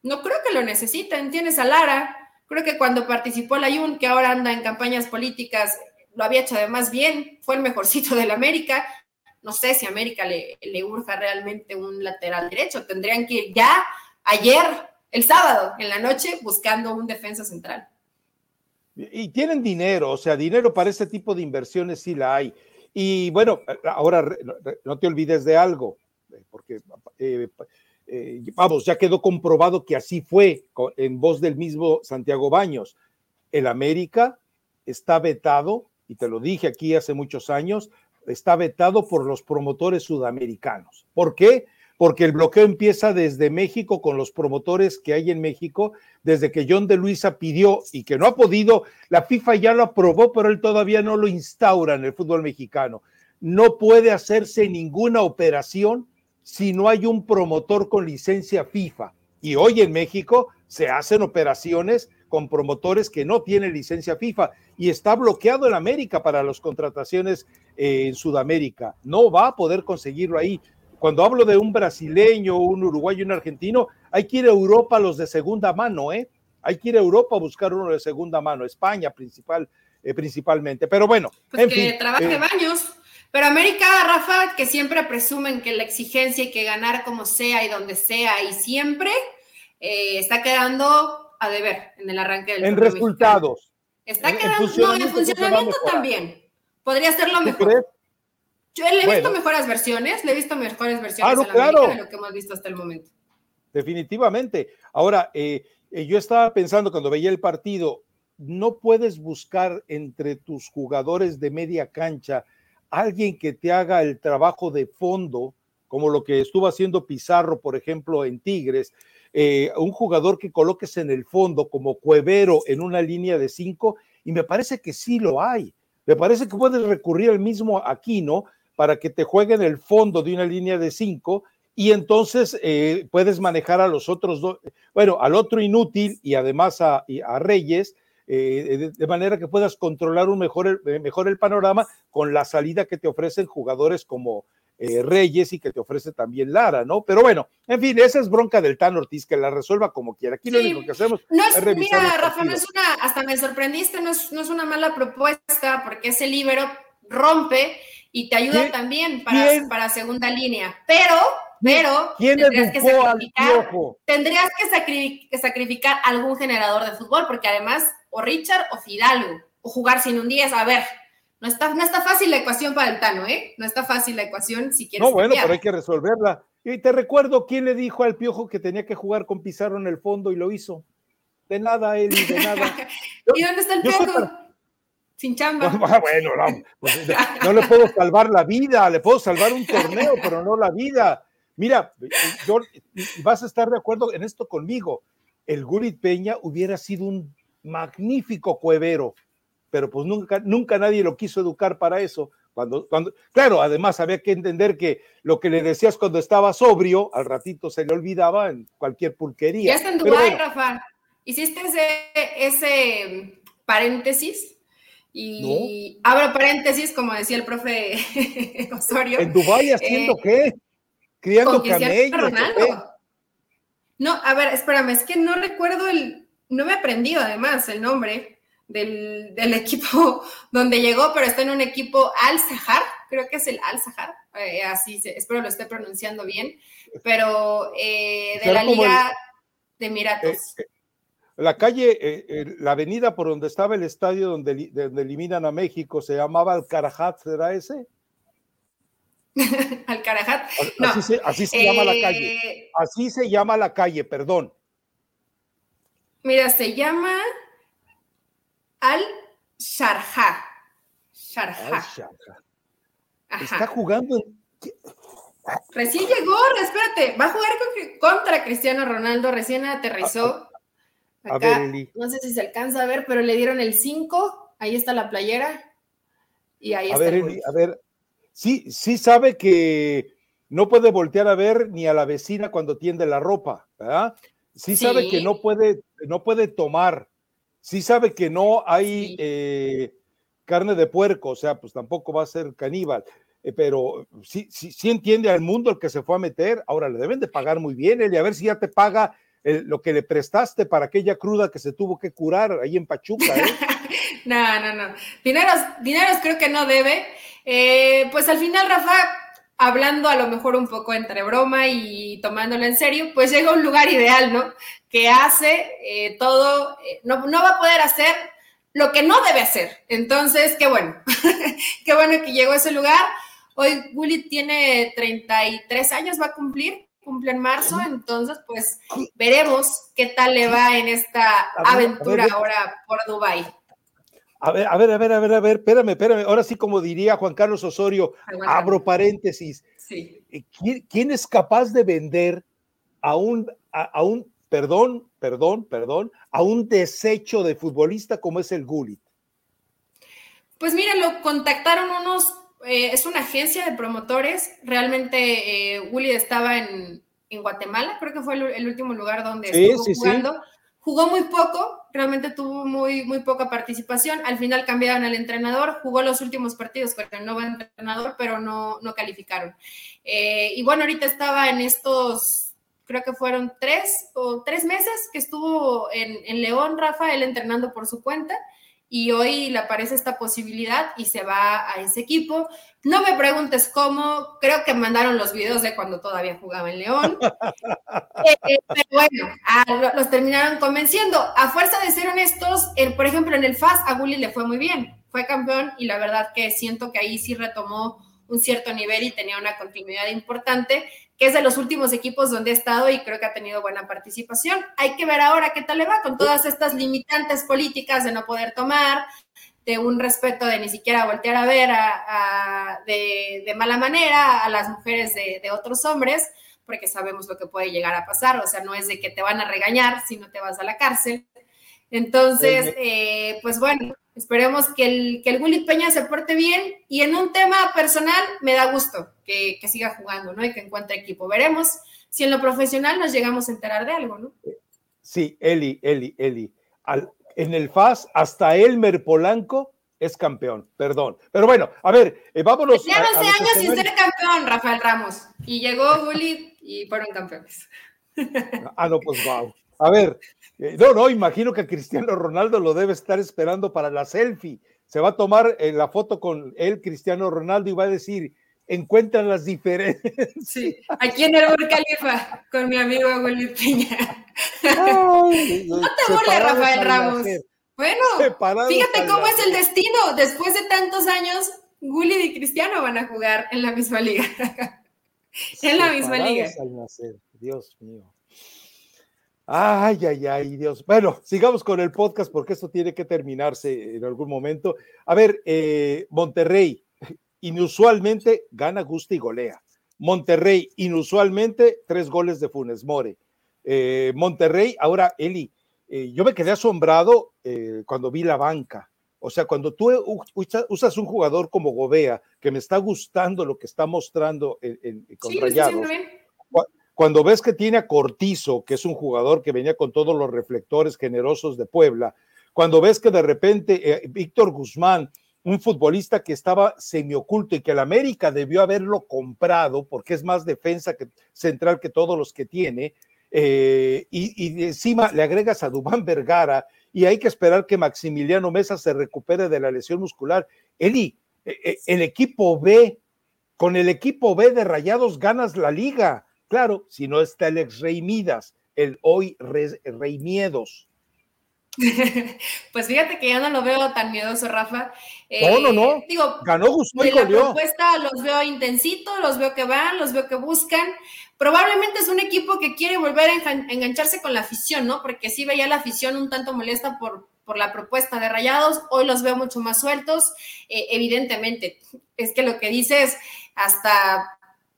no creo que lo necesiten. Tienes a Lara, creo que cuando participó la Jun, que ahora anda en campañas políticas, lo había hecho además bien, fue el mejorcito del América. No sé si América le, le urja realmente un lateral derecho. Tendrían que ir ya ayer, el sábado, en la noche, buscando un defensa central. Y tienen dinero, o sea, dinero para ese tipo de inversiones sí la hay. Y bueno, ahora no te olvides de algo, eh, porque eh, eh, vamos, ya quedó comprobado que así fue en voz del mismo Santiago Baños. El América está vetado, y te lo dije aquí hace muchos años, está vetado por los promotores sudamericanos. ¿Por qué? porque el bloqueo empieza desde México con los promotores que hay en México, desde que John de Luisa pidió y que no ha podido, la FIFA ya lo aprobó, pero él todavía no lo instaura en el fútbol mexicano. No puede hacerse ninguna operación si no hay un promotor con licencia FIFA. Y hoy en México se hacen operaciones con promotores que no tienen licencia FIFA y está bloqueado en América para las contrataciones eh, en Sudamérica. No va a poder conseguirlo ahí. Cuando hablo de un brasileño, un uruguayo, un argentino, hay que ir a Europa los de segunda mano, ¿eh? Hay que ir a Europa a buscar uno de segunda mano, España principal, eh, principalmente. Pero bueno. Pues que trabaje eh, baños. Pero América, Rafa, que siempre presumen que la exigencia y que ganar como sea y donde sea y siempre, eh, está quedando a deber en el arranque del En resultados. Está quedando, no, en funcionamiento también. Podría ser lo mejor. Yo le he visto mejores versiones, le he visto mejores versiones ah, claro. de lo que hemos visto hasta el momento. Definitivamente. Ahora, eh, eh, yo estaba pensando cuando veía el partido, no puedes buscar entre tus jugadores de media cancha alguien que te haga el trabajo de fondo, como lo que estuvo haciendo Pizarro, por ejemplo, en Tigres, eh, un jugador que coloques en el fondo como Cuevero en una línea de cinco, y me parece que sí lo hay. Me parece que puedes recurrir al mismo Aquino, para que te jueguen el fondo de una línea de cinco y entonces eh, puedes manejar a los otros dos, bueno, al otro inútil y además a, Reyes, eh, de, manera que puedas controlar un mejor, mejor el panorama con la salida que te ofrecen jugadores como eh, Reyes y que te ofrece también Lara, ¿no? Pero bueno, en fin, esa es bronca del Tan Ortiz, que la resuelva como quiera. Aquí lo único que hacemos no es, revisar. Mira, Rafa, no es una, hasta me sorprendiste, no es, no es una mala propuesta, porque ese libro rompe y te ayuda también para, para segunda línea. Pero, pero tendrías, que sacrificar, tendrías que, sacrificar algún generador de fútbol, porque además, o Richard o Fidalgo, o jugar sin un 10, a ver, no está, no está fácil la ecuación para el Tano, ¿eh? No está fácil la ecuación si quieres. No, bueno, pero hay que resolverla. Y te recuerdo quién le dijo al Piojo que tenía que jugar con Pizarro en el fondo y lo hizo. De nada, él, de nada. ¿Y dónde está el Piojo? Sin chamba. bueno, no, pues, no le puedo salvar la vida, le puedo salvar un torneo, pero no la vida. Mira, yo, vas a estar de acuerdo en esto conmigo. El Gurit Peña hubiera sido un magnífico cuevero pero pues nunca, nunca nadie lo quiso educar para eso. Cuando, cuando, claro, además había que entender que lo que le decías cuando estaba sobrio, al ratito se le olvidaba en cualquier pulquería. Ya está en Dubái, Rafa. Hiciste ese, paréntesis y abro paréntesis, como decía el profe Osorio. ¿En Dubái haciendo eh, qué? Criando camellos. No, a ver, espérame, es que no recuerdo el, no me he aprendido además el nombre del, equipo donde llegó, pero está en un equipo Al-Sahar, creo que es el Al-Sahar, eh, así espero lo esté pronunciando bien, pero eh, de la Liga de Emiratos. Eh, la calle, la avenida por donde estaba el estadio donde, donde eliminan a México se llamaba Al-Karajat, ¿será ese? Al-Karajat. Así, se, llama la calle. Así se llama la calle, perdón. Mira, se llama al Sharjah. Está jugando. Recién llegó, espérate, va a jugar contra Cristiano Ronaldo, recién aterrizó. a ver, no sé si se alcanza a ver, pero le dieron el 5, ahí está la playera. Y ahí a está. Ver, a ver, sí, sí sabe que no puede voltear a ver ni a la vecina cuando tiende la ropa, ¿verdad? Sí, sí. sabe que no puede, no puede tomar, sí sabe que no hay eh, carne de puerco, o sea, pues tampoco va a ser caníbal, eh, pero sí, sí, sí entiende al mundo el que se fue a meter, ahora le deben de pagar muy bien, y a ver si ya te paga lo que le prestaste para aquella cruda que se tuvo que curar ahí en Pachuca. ¿eh? no, no, no. Dineros, dineros creo que no debe. pues al final, Rafa, hablando a lo mejor un poco entre broma y tomándolo en serio, pues llega a un lugar ideal, ¿no? que hace eh, todo, eh, no, no, va a poder hacer lo que no debe hacer. Entonces, qué bueno, qué bueno que llegó a ese lugar. Hoy Gullit tiene 33 años, va a cumplir, cumple en marzo, entonces pues veremos qué tal le va en esta aventura ahora por Dubai. A ver, a ver, a ver, a ver, a ver, espérame, espérame. Ahora sí, como diría Juan Carlos Osorio, abro paréntesis. Sí. Eh, ¿Quién, es capaz de vender a un, a un perdón, perdón, perdón, a un desecho de futbolista como es el Gullit? Pues mira, lo contactaron unos, eh, es una agencia de promotores, realmente eh, Gullit estaba en, Guatemala, creo que fue el, último lugar donde estuvo jugando. Jugó muy poco, realmente tuvo muy, muy poca participación. Al final cambiaron al entrenador, jugó los últimos partidos con el nuevo entrenador, pero no, no calificaron. Eh, y bueno, ahorita estaba en estos creo que fueron tres o tres meses que estuvo en, León, Rafael entrenando por su cuenta y hoy le aparece esta posibilidad y se va a ese equipo. No me preguntes cómo, creo que mandaron los videos de cuando todavía jugaba en León. Eh, eh, pero bueno, ah, los terminaron convenciendo. A fuerza de ser honestos, por ejemplo, en el FAS a Gulli le fue muy bien, fue campeón y la verdad que siento que ahí sí retomó un cierto nivel y tenía una continuidad importante que es de los últimos equipos donde ha estado y creo que ha tenido buena participación. Hay que ver ahora qué tal le va con todas estas limitantes políticas de no poder tomar, de un respeto de ni siquiera voltear a ver de, mala manera a las mujeres de, de, otros hombres, porque sabemos lo que puede llegar a pasar, o sea, no es de que te van a regañar si no te vas a la cárcel. Entonces, eh, pues bueno, Esperemos que el, que el Peña se porte bien y en un tema personal me da gusto que, siga jugando, ¿no? Y que encuentre equipo. Veremos si en lo profesional nos llegamos a enterar de algo, ¿no? Sí, Eli, Eli, Eli. en el FAS, hasta Elmer Polanco es campeón, perdón. Pero bueno, a ver, eh, vámonos. Ya 11 años sin ser campeón, Rafael Ramos. Y llegó Gullit y fueron campeones. ah, no, pues wow. A ver, no, no, imagino que Cristiano Ronaldo lo debe estar esperando para la selfie. Se va a tomar eh, la foto con él, Cristiano Ronaldo, y va a decir, encuentran las diferencias. Sí, aquí en el Burj Khalifa, con mi amigo Gullit Peña. no te burles, Rafael Ramos. Bueno, fíjate cómo es el destino. Después de tantos años, Gullit y Cristiano van a jugar en la misma liga. en la misma liga. Dios mío. Ay, ay, ay, Dios. Bueno, sigamos con el podcast porque esto tiene que terminarse en algún momento. A ver, eh, Monterrey, inusualmente gana, gusta y golea. Monterrey, inusualmente, tres goles de Funes More. Eh, Monterrey, ahora, Eli, eh, yo me quedé asombrado cuando vi la banca. O sea, cuando tú usas un jugador como Gobea, que me está gustando lo que está mostrando en, con Rayados, cuando ves que tiene a Cortizo, que es un jugador que venía con todos los reflectores generosos de Puebla, cuando ves que de repente eh, Víctor Guzmán, un futbolista que estaba semioculto y que el América debió haberlo comprado porque es más defensa que, central que todos los que tiene, eh, y, encima le agregas a Dubán Vergara y hay que esperar que Maximiliano Mesa se recupere de la lesión muscular. Eli, eh, el equipo B, con el equipo B de Rayados ganas la liga. Claro, si no está el ex Rey Midas, el hoy Rey Miedos. Pues fíjate que ya no lo veo tan miedoso, Rafa. no, no, no. Digo, ganó Gustavo. la propuesta los veo intensito, los veo que van, los veo que buscan probablemente es un equipo que quiere volver a engancharse con la afición, ¿no? Porque sí veía la afición un tanto molesta por, por la propuesta de Rayados, hoy los veo mucho más sueltos, eh, evidentemente. Es que lo que dices hasta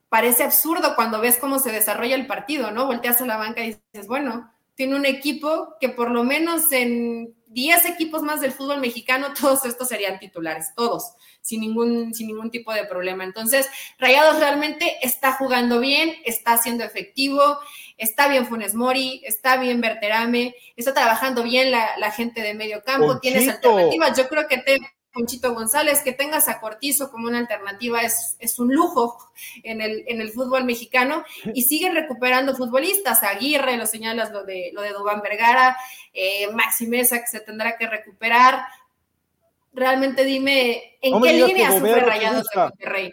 parece absurdo cuando ves cómo se desarrolla el partido, ¿no? Volteas a la banca y dices, bueno, tiene un equipo que por lo menos en 10 equipos más del fútbol mexicano, todos estos serían titulares, todos sin ningún, sin ningún tipo de problema. Entonces, Rayados realmente está jugando bien, está siendo efectivo, está bien Funes Mori, está bien Berterame, está trabajando bien la, gente de medio campo, tienes alternativas. Yo creo que te, Conchito González, que tengas a Cortizo como una alternativa es, es un lujo en el, en el fútbol mexicano y siguen recuperando futbolistas. Aguirre, lo señalas lo de, lo de Dubán Vergara, eh, Maxi Mesa, que se tendrá que recuperar realmente dime, ¿en qué línea sufre Rayados de Monterrey?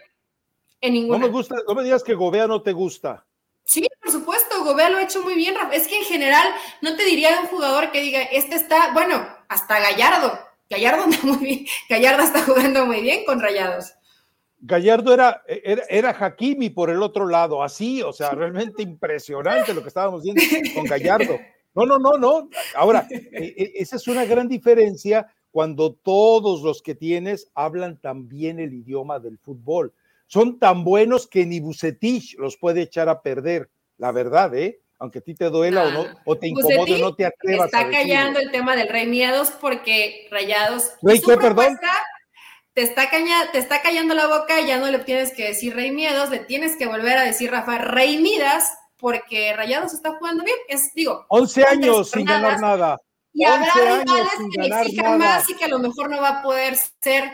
En ninguna. No me gusta, no me digas que Gobea no te gusta. Sí, por supuesto, Gobea lo ha hecho muy bien. Es que en general no te diría de un jugador que diga, este está, bueno, hasta Gallardo. Gallardo está muy bien. Gallardo está jugando muy bien con Rayados. Gallardo era, era, era Hakimi por el otro lado, así, o sea, realmente impresionante lo que estábamos viendo con Gallardo. No, no, no, no. Ahora, e, e, esa es una gran diferencia cuando todos los que tienes hablan también el idioma del fútbol. Son tan buenos que ni Bucetich los puede echar a perder, la verdad, ¿eh? Aunque a ti te duela o, no, o te incomode, no te atrevas está callando el tema del Rey Miedos porque Rayados. ¿Rey qué, perdón? Te está, caña, te está callando la boca, ya no le tienes que decir Rey Miedos, le tienes que volver a decir Rafa Rey Midas, porque Rayados está jugando bien. Es, digo, 11 años sin ganar nada. Y habrá rivales que le exijan más y que a lo mejor no va a poder ser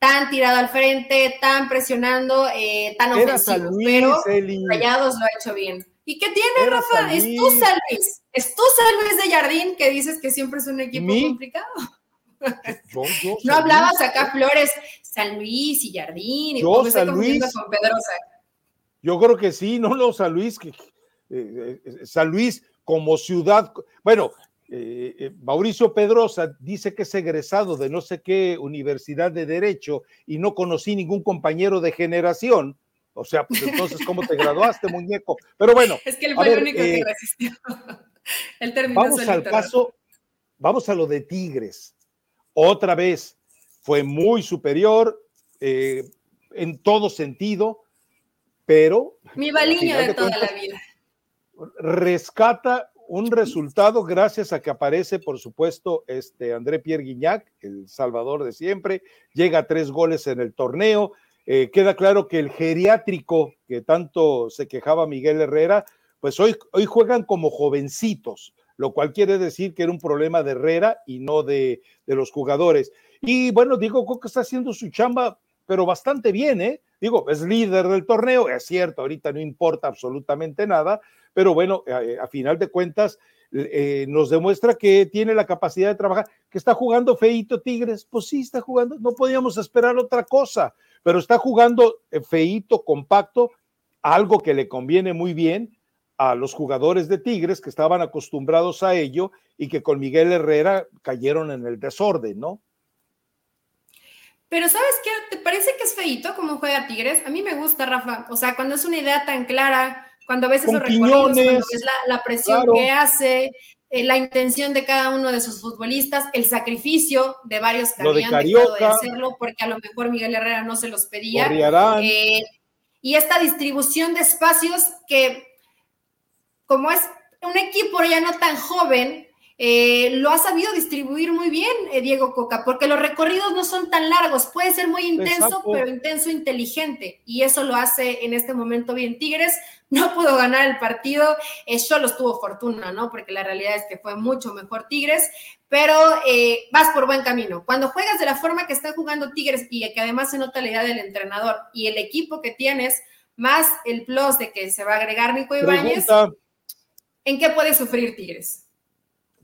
tan tirado al frente, tan presionando, eh, tan ofensivo. pero Rayados lo ha hecho bien. ¿Y qué tiene, Rafa? Es tú, San Luis. Es tú, San Luis de Jardín, que dices que siempre es un equipo complicado. no hablabas acá, Flores, San Luis y Jardín. Y yo, San Luis. Yo creo que sí, no, no, San Luis. Que, eh, eh, San Luis como ciudad. Bueno, eh, eh, Mauricio Pedrosa dice que es egresado de no sé qué universidad de Derecho y no conocí ningún compañero de generación. O sea, pues entonces, ¿cómo te graduaste, muñeco? Pero bueno. Es que él fue el único que eh, resistió. Él terminó vamos al caso, vamos a lo de Tigres. Otra vez, fue muy superior en todo sentido, pero. Mi baliño de, toda la vida. Rescata un resultado gracias a que aparece, por supuesto, este André Pierre Guignac, el salvador de siempre, llega a tres goles en el torneo. Eh, queda claro que el geriátrico que tanto se quejaba Miguel Herrera, pues hoy, hoy juegan como jovencitos, lo cual quiere decir que era un problema de Herrera y no de, de los jugadores. Y bueno, Diego Coca está haciendo su chamba, pero bastante bien, ¿eh? Digo, es líder del torneo, es cierto, ahorita no importa absolutamente nada, pero bueno, a, final de cuentas, eh, nos demuestra que tiene la capacidad de trabajar, que está jugando feito Tigres, pues sí, está jugando, no podíamos esperar otra cosa, pero está jugando eh, feito, compacto, algo que le conviene muy bien a los jugadores de Tigres que estaban acostumbrados a ello y que con Miguel Herrera cayeron en el desorden, ¿no? Pero ¿sabes qué? ¿Te parece que es feito como juega Tigres? A mí me gusta, Rafa. O sea, cuando es una idea tan clara, cuando ves esos recorridos, cuando ves la, presión que hace, eh, la intención de cada uno de sus futbolistas, el sacrificio de varios que habían dejado de hacerlo, porque a lo mejor Miguel Herrera no se los pedía. Eh, y esta distribución de espacios que como es un equipo ya no tan joven, eh, lo ha sabido distribuir muy bien eh, Diego Coca, porque los recorridos no son tan largos, puede ser muy intenso, pero intenso inteligente, y eso lo hace en este momento bien Tigres. No pudo ganar el partido, eh, solo estuvo fortuna, ¿no? Porque la realidad es que fue mucho mejor Tigres, pero vas por buen camino. Cuando juegas de la forma que está jugando Tigres y que además se nota la idea del entrenador y el equipo que tienes, más el plus de que se va a agregar Nico Ibáñez. ¿En qué puede sufrir Tigres?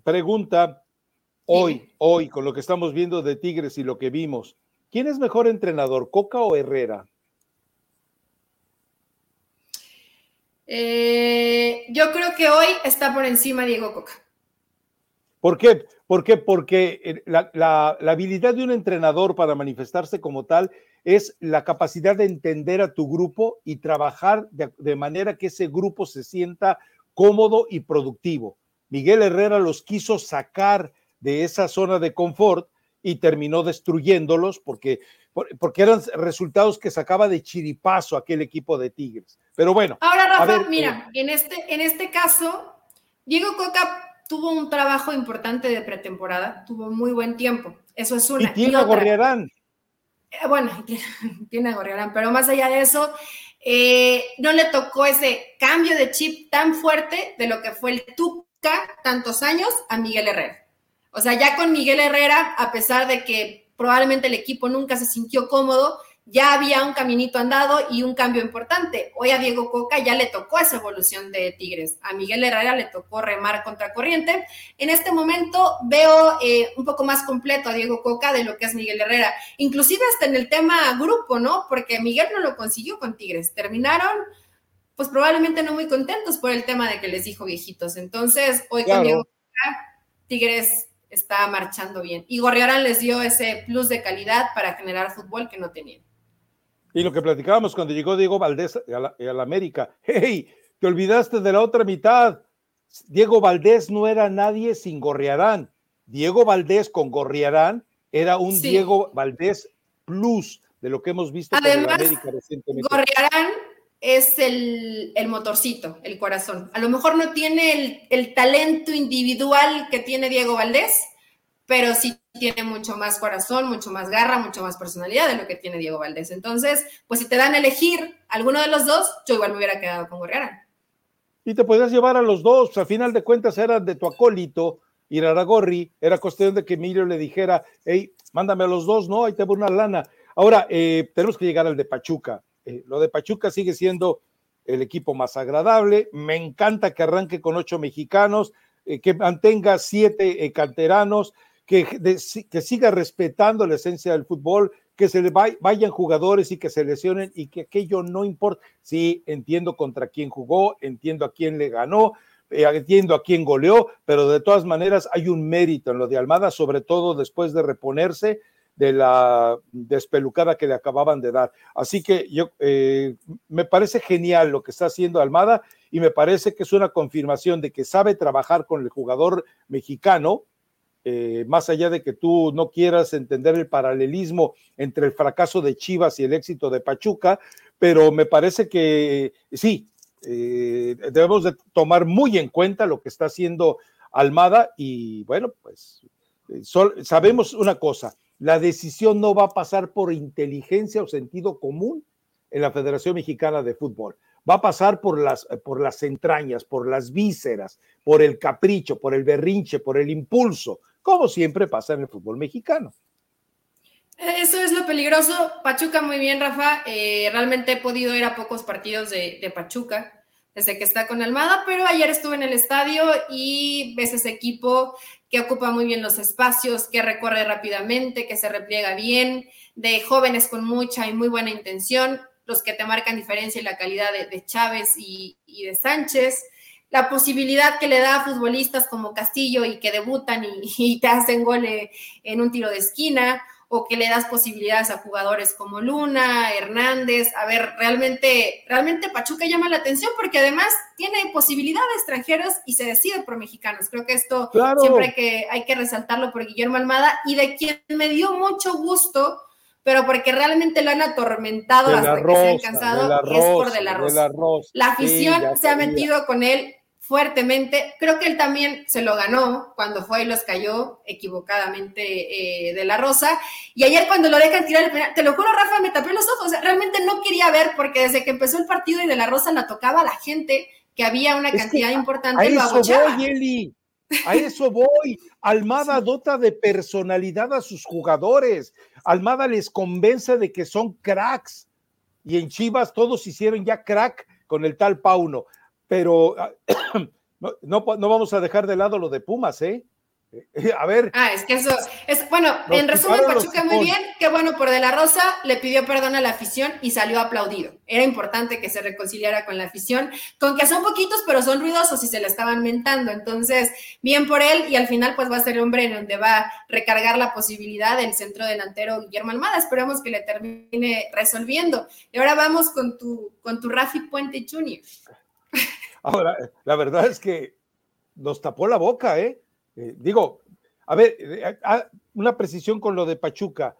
Pregunta, hoy, hoy, con lo que estamos viendo de Tigres y lo que vimos, ¿quién es mejor entrenador, Coca o Herrera? Eh, yo creo que hoy está por encima Diego Coca. ¿Por qué? ¿Por qué? Porque eh, la, habilidad de un entrenador para manifestarse como tal es la capacidad de entender a tu grupo y trabajar de manera que ese grupo se sienta cómodo y productivo. Miguel Herrera los quiso sacar de esa zona de confort y terminó destruyéndolos porque, porque eran resultados que sacaba de chiripazo aquel equipo de Tigres. Pero bueno. Ahora, Rafa, mira, eh, en, este, en este caso, Diego Coca tuvo un trabajo importante de pretemporada, tuvo muy buen tiempo. Eso es una. Y tiene a Gorriarán. Eh, bueno, tiene, tiene a Gorriarán, pero más allá de eso, eh, no le tocó ese cambio de chip tan fuerte de lo que fue el Tuca tantos años a Miguel Herrera. O sea, ya con Miguel Herrera, a pesar de que probablemente el equipo nunca se sintió cómodo, ya había un caminito andado y un cambio importante. Hoy a Diego Coca ya le tocó esa evolución de Tigres. A Miguel Herrera le tocó remar contra corriente. En este momento veo eh, un poco más completo a Diego Coca de lo que es Miguel Herrera. Inclusive hasta en el tema grupo, ¿no? Porque Miguel no lo consiguió con Tigres. Terminaron pues probablemente no muy contentos por el tema de que les dijo viejitos. Entonces, hoy con Diego Coca, Tigres está marchando bien. Y Gorriarán les dio ese plus de calidad para generar fútbol que no tenían. Y lo que platicábamos cuando llegó Diego Valdés a la, América, hey, te olvidaste de la otra mitad. Diego Valdés no era nadie sin Gorriarán. Diego Valdés con Gorriarán era un Diego Valdés plus de lo que hemos visto en América recientemente. Gorriarán es el, motorcito, el corazón. A lo mejor no tiene el, el talento individual que tiene Diego Valdés, pero sí tiene mucho más corazón, mucho más garra, mucho más personalidad de lo que tiene Diego Valdés. Entonces, pues si te dan a elegir alguno de los dos, yo igual me hubiera quedado con Gorriarán. Y te podías llevar a los dos, al final de cuentas era de tu acólito, Iraragorri, era cuestión de que Emilio le dijera, hey, mándame a los dos, no, ahí te voy una lana. Ahora, eh, tenemos que llegar al de Pachuca. Eh, lo de Pachuca sigue siendo el equipo más agradable. Me encanta que arranque con ocho mexicanos, eh, que mantenga siete canteranos que, siga respetando la esencia del fútbol, que se le vayan jugadores y que se lesionen y que aquello no importa. Sí, entiendo contra quién jugó, entiendo a quién le ganó, eh, entiendo a quién goleó, pero de todas maneras hay un mérito en lo de Almada, sobre todo después de reponerse de la despelucada que le acababan de dar. Así que yo eh, me parece genial lo que está haciendo Almada y me parece que es una confirmación de que sabe trabajar con el jugador mexicano, eh, más allá de que tú no quieras entender el paralelismo entre el fracaso de Chivas y el éxito de Pachuca, pero me parece que sí, eh, debemos de tomar muy en cuenta lo que está haciendo Almada y bueno, pues sabemos una cosa, la decisión no va a pasar por inteligencia o sentido común en la Federación Mexicana de Fútbol va a pasar por las, por las entrañas, por las vísceras, por el capricho, por el berrinche, por el impulso, como siempre pasa en el fútbol mexicano. Eso es lo peligroso. Pachuca muy bien, Rafa. Eh, realmente he podido ir a pocos partidos de, de, Pachuca desde que está con Almada, pero ayer estuve en el estadio y ves ese equipo que ocupa muy bien los espacios, que recorre rápidamente, que se repliega bien, de jóvenes con mucha y muy buena intención, los que te marcan diferencia en la calidad de, Chávez y, de Sánchez, la posibilidad que le da a futbolistas como Castillo y que debutan y, y te hacen gol en un tiro de esquina, o que le das posibilidades a jugadores como Luna, Hernández. A ver, realmente, realmente Pachuca llama la atención porque además tiene posibilidad de extranjeros y se decide por mexicanos. Creo que esto siempre hay que, hay que resaltarlo por Guillermo Almada y de quien me dio mucho gusto, pero porque realmente lo han atormentado hasta que se han cansado, es por De la Rosa. La afición se ha metido con él fuertemente. Creo que él también se lo ganó cuando fue y los cayó equivocadamente eh, de la Rosa. Y ayer cuando lo dejan tirar el penal, te lo juro, Rafa, me tapé los ojos. realmente no quería ver porque desde que empezó el partido y de la Rosa la tocaba a la gente, que había una cantidad importante. A eso voy, Eli. A eso voy. Almada dota de personalidad a sus jugadores. Almada les convence de que son cracks. Y en Chivas todos hicieron ya crack con el tal Pauno pero ah, no, no, vamos a dejar de lado lo de Pumas, ¿eh? A ver. Ah, es que eso es bueno. En resumen, Pachuca muy bien. Qué bueno por De la Rosa. Le pidió perdón a la afición y salió aplaudido. Era importante que se reconciliara con la afición, con que son poquitos, pero son ruidosos y se le estaban mentando. Entonces, bien por él y al final, pues va a ser el hombre en donde va a recargar la posibilidad del centro delantero Guillermo Almada. Esperamos que le termine resolviendo. Y ahora vamos con tu, con tu Rafi Puente Jr. Ahora, la verdad es que nos tapó la boca, ¿eh? eh digo, a ver, eh, ah, una precisión con lo de Pachuca.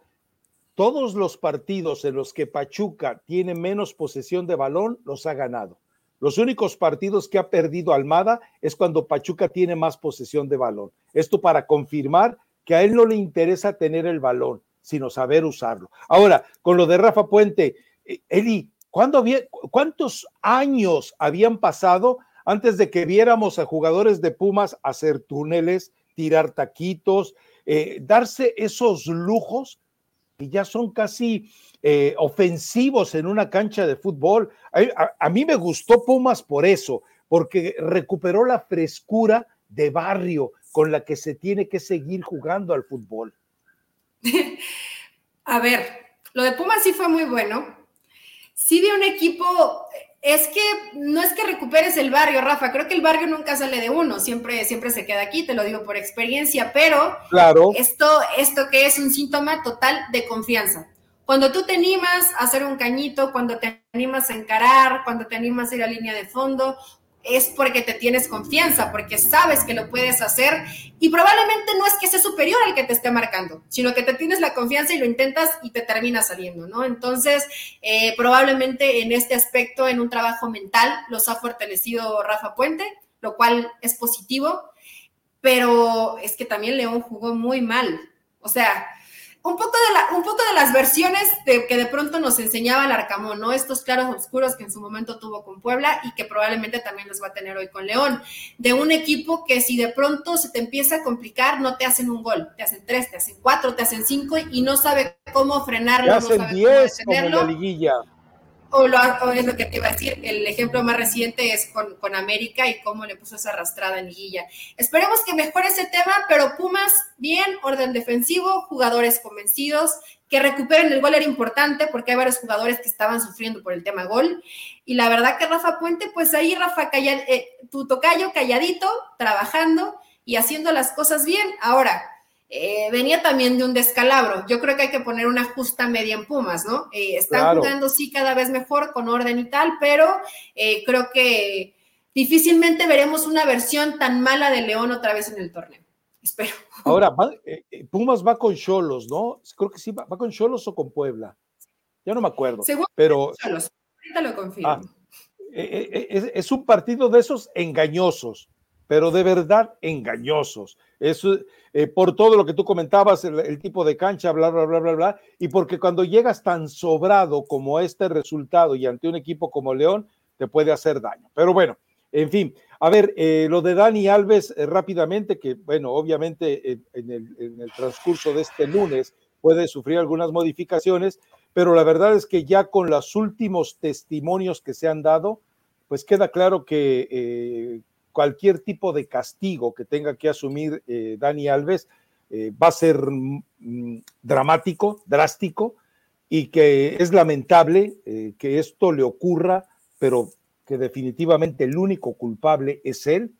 Todos los partidos en los que Pachuca tiene menos posesión de balón, los ha ganado. Los únicos partidos que ha perdido Almada es cuando Pachuca tiene más posesión de balón. Esto para confirmar que a él no le interesa tener el balón, sino saber usarlo. Ahora, con lo de Rafa Puente, ¿Cuántos años habían pasado antes de que viéramos a jugadores de Pumas hacer túneles, tirar taquitos, eh, darse esos lujos y ya son casi eh, ofensivos en una cancha de fútbol? a mí me gustó Pumas por eso, porque recuperó la frescura de barrio con la que se tiene que seguir jugando al fútbol. A ver, lo de Pumas sí fue muy bueno, sí de un equipo, es que no es que recuperes el barrio, Rafa, creo que el barrio nunca sale de uno, siempre, siempre se queda aquí, te lo digo por experiencia, pero claro. esto, esto que es un síntoma total de confianza. Cuando tú te animas a hacer un cañito, cuando te animas a encarar, cuando te animas a ir a línea de fondo, es porque te tienes confianza, porque sabes que lo puedes hacer y probablemente no es que sea superior al que te esté marcando, sino que te tienes la confianza y lo intentas y te termina saliendo, ¿no? Entonces, eh, probablemente en este aspecto, en un trabajo mental, los ha fortalecido Rafa Puente, lo cual es positivo, pero es que también León jugó muy mal. O sea, un poco de, la, un poco de las versiones de, que de pronto nos enseñaba el Arcamón, ¿no? Estos claros oscuros que en su momento tuvo con Puebla y que probablemente también los va a tener hoy con León. De un equipo que si de pronto se te empieza a complicar, no te hacen un gol, te hacen tres, te hacen cuatro, te hacen cinco y no sabe cómo frenarlo. Diez como la liguilla o, lo, es lo que te iba a decir, el ejemplo más reciente es con, con, América y cómo le puso esa arrastrada en liguilla. Esperemos que mejore ese tema, pero Pumas, bien, orden defensivo, jugadores convencidos, que recuperen el gol era importante porque hay varios jugadores que estaban sufriendo por el tema gol. Y la verdad que Rafa Puente, pues ahí Rafa, calla, eh, tu tocayo calladito, trabajando y haciendo las cosas bien. Ahora, eh, venía también de un descalabro. Yo creo que hay que poner una justa media en Pumas, ¿no? Eh, están jugando sí cada vez mejor con orden y tal, pero eh, creo que difícilmente veremos una versión tan mala de León otra vez en el torneo. Espero. Ahora, Pumas va con Cholos, ¿no? Creo que sí, va, con Cholos o con Puebla. Ya no me acuerdo. pero ahorita lo confirmo. Ah, es un partido de esos engañosos pero de verdad engañosos. Eso, eh, por todo lo que tú comentabas, el, tipo de cancha, bla, bla, bla, bla, bla, y porque cuando llegas tan sobrado como este resultado y ante un equipo como León, te puede hacer daño. Pero bueno, en fin, a ver, eh, lo de Dani Alves eh, rápidamente, que bueno, obviamente en el, transcurso de este lunes puede sufrir algunas modificaciones, pero la verdad es que ya con los últimos testimonios que se han dado, pues queda claro que cualquier tipo de castigo que tenga que asumir eh, Dani Alves eh, va a ser mm, dramático, drástico, y que es lamentable que esto le ocurra, pero que definitivamente el único culpable es él,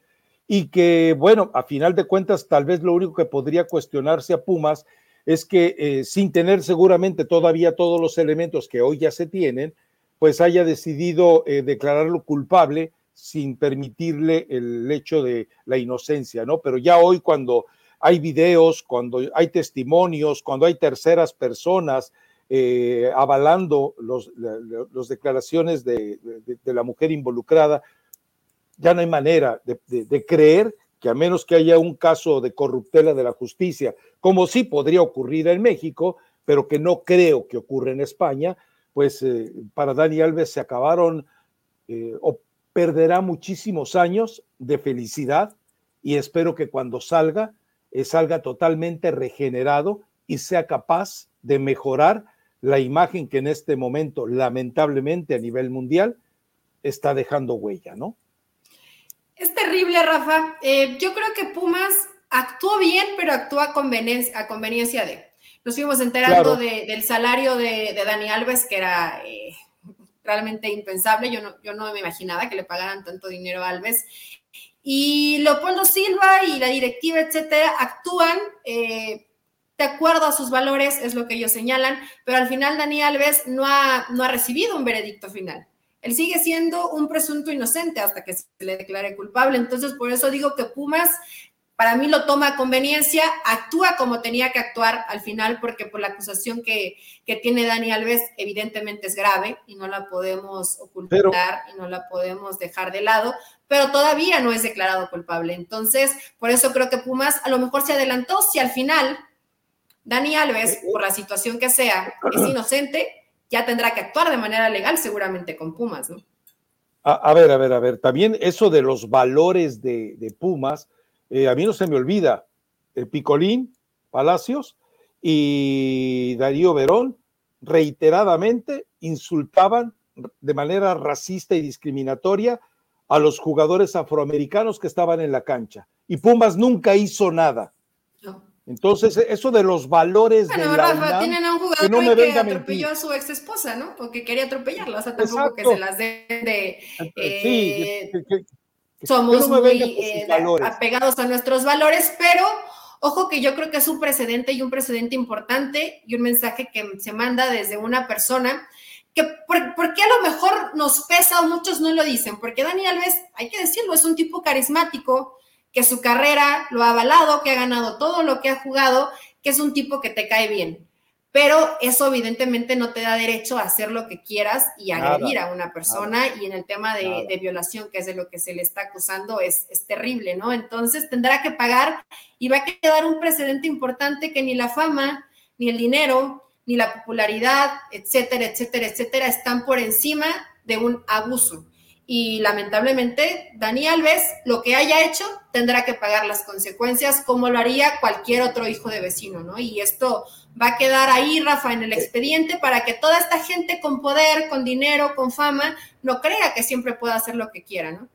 y que, bueno, a final de cuentas, tal vez lo único que podría cuestionarse a Pumas es que eh, sin tener seguramente todavía todos los elementos que hoy ya se tienen, pues haya decidido eh, declararlo culpable sin permitirle el hecho de la inocencia, ¿no? Pero ya hoy cuando hay videos, cuando hay testimonios, cuando hay terceras personas eh, avalando las declaraciones de, la mujer involucrada, ya no hay manera de, creer que a menos que haya un caso de corruptela de la justicia, como sí podría ocurrir en México, pero que no creo que ocurra en España, pues eh, para Dani Alves se acabaron eh, perderá muchísimos años de felicidad y espero que cuando salga, eh, salga totalmente regenerado y sea capaz de mejorar la imagen que en este momento, lamentablemente a nivel mundial, está dejando huella, ¿no? Es terrible, Rafa. Eh, yo creo que Pumas actuó bien, pero actúa a conveniencia, de. Nos fuimos enterando del salario de, Dani Alves, que era eh, realmente impensable. Yo no, yo no me imaginaba que le pagaran tanto dinero a Alves. Y Leopoldo Silva y la directiva, etcétera, actúan eh, de acuerdo a sus valores, es lo que ellos señalan, pero al final Dani Alves no ha, no ha recibido un veredicto final él sigue siendo un presunto inocente hasta que se le declare culpable. Entonces, por eso digo que Pumas para mí lo toma a conveniencia, actúa como tenía que actuar al final, porque por la acusación que, tiene Dani Alves evidentemente es grave y no la podemos ocultar y no la podemos dejar de lado, pero todavía no es declarado culpable. Entonces, por eso creo que Pumas a lo mejor se adelantó si al final Dani Alves, por la situación que sea, es inocente, ya tendrá que actuar de manera legal seguramente con Pumas, ¿no? A, ver, a ver, a ver, también eso de los valores de, Pumas, eh, a mí no se me olvida, el Picolín, Palacios y Darío Verón reiteradamente insultaban de manera racista y discriminatoria a los jugadores afroamericanos que estaban en la cancha. Y Pumas nunca hizo nada. Entonces, eso de los valores de la Rafa, tienen a un jugador que, no me que atropelló a, su ex esposa, ¿no? O que quería atropellarla, o sea, tampoco que se las den de... Eh, sí, somos muy eh, apegados a nuestros valores, pero ojo que yo creo que es un precedente y un precedente importante y un mensaje que se manda desde una persona que por, qué a lo mejor nos pesa o muchos no lo dicen, porque Dani Alves, hay que decirlo, es un tipo carismático, que su carrera lo ha avalado, que ha ganado todo lo que ha jugado, que es un tipo que te cae bien. Pero eso evidentemente no te da derecho a hacer lo que quieras y agredir a una persona. Y en el tema de, violación, que es de lo que se le está acusando, es, es terrible, ¿no? Entonces tendrá que pagar y va a quedar un precedente importante que ni la fama, ni el dinero, ni la popularidad, etcétera, etcétera, etcétera, están por encima de un abuso y lamentablemente Dani Alves lo que haya hecho tendrá que pagar las consecuencias como lo haría cualquier otro hijo de vecino, ¿no? Y esto va a quedar ahí, Rafa, en el expediente para que toda esta gente con poder, con dinero, con fama, no crea que siempre pueda hacer lo que quiera, ¿no?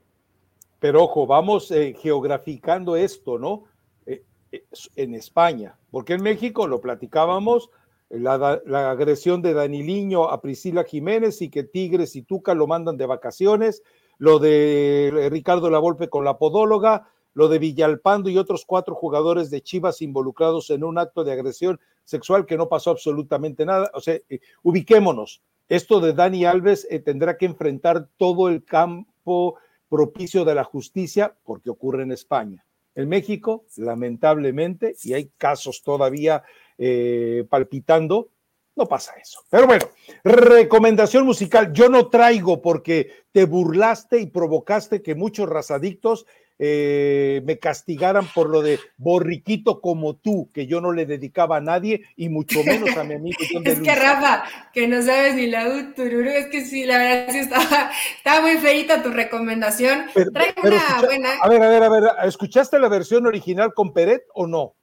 Pero ojo, vamos eh, geograficando esto, ¿no? Eh, eh, en España, porque en México lo platicábamos, la, agresión de Daniliño a Priscila Jiménez y que Tigres y Tuca lo mandan de vacaciones, lo de Ricardo Lavolpe con la podóloga, lo de Villalpando y otros cuatro jugadores de Chivas involucrados en un acto de agresión sexual que no pasó absolutamente nada. O sea, eh, ubiquémonos. Esto de Dani Alves eh, tendrá que enfrentar todo el campo propicio de la justicia porque ocurre en España. En México, lamentablemente, y hay casos todavía eh, palpitando, no pasa eso. Pero bueno, recomendación musical. Yo no traigo porque te burlaste y provocaste que muchos razadictos eh, me castigaran por lo de borriquito como tú, que yo no le dedicaba a nadie y mucho menos a mi amigo. es que Rafa, que no sabes ni la tururú, es que sí, la verdad sí estaba, estaba muy feita tu recomendación. Trae una buena. A ver, a ver, a ver, ¿escuchaste la versión original con Peret o no?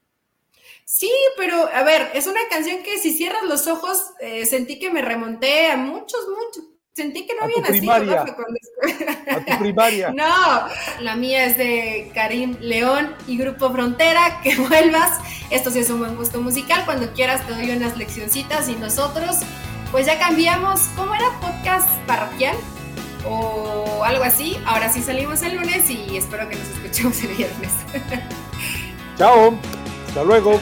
Sí, pero a ver, es una canción que si cierras los ojos, eh, sentí que me remonté a muchos, muchos. Sentí que no había nacido. A tu primaria. no, la mía es de Karim León y Grupo Frontera. Que vuelvas. Esto sí es un buen gusto musical. Cuando quieras te doy unas leccioncitas y nosotros, pues ya cambiamos. ¿Cómo era podcast parroquial? O algo así. Ahora sí salimos el lunes y espero que nos escuchemos el viernes. Chao. Hasta luego.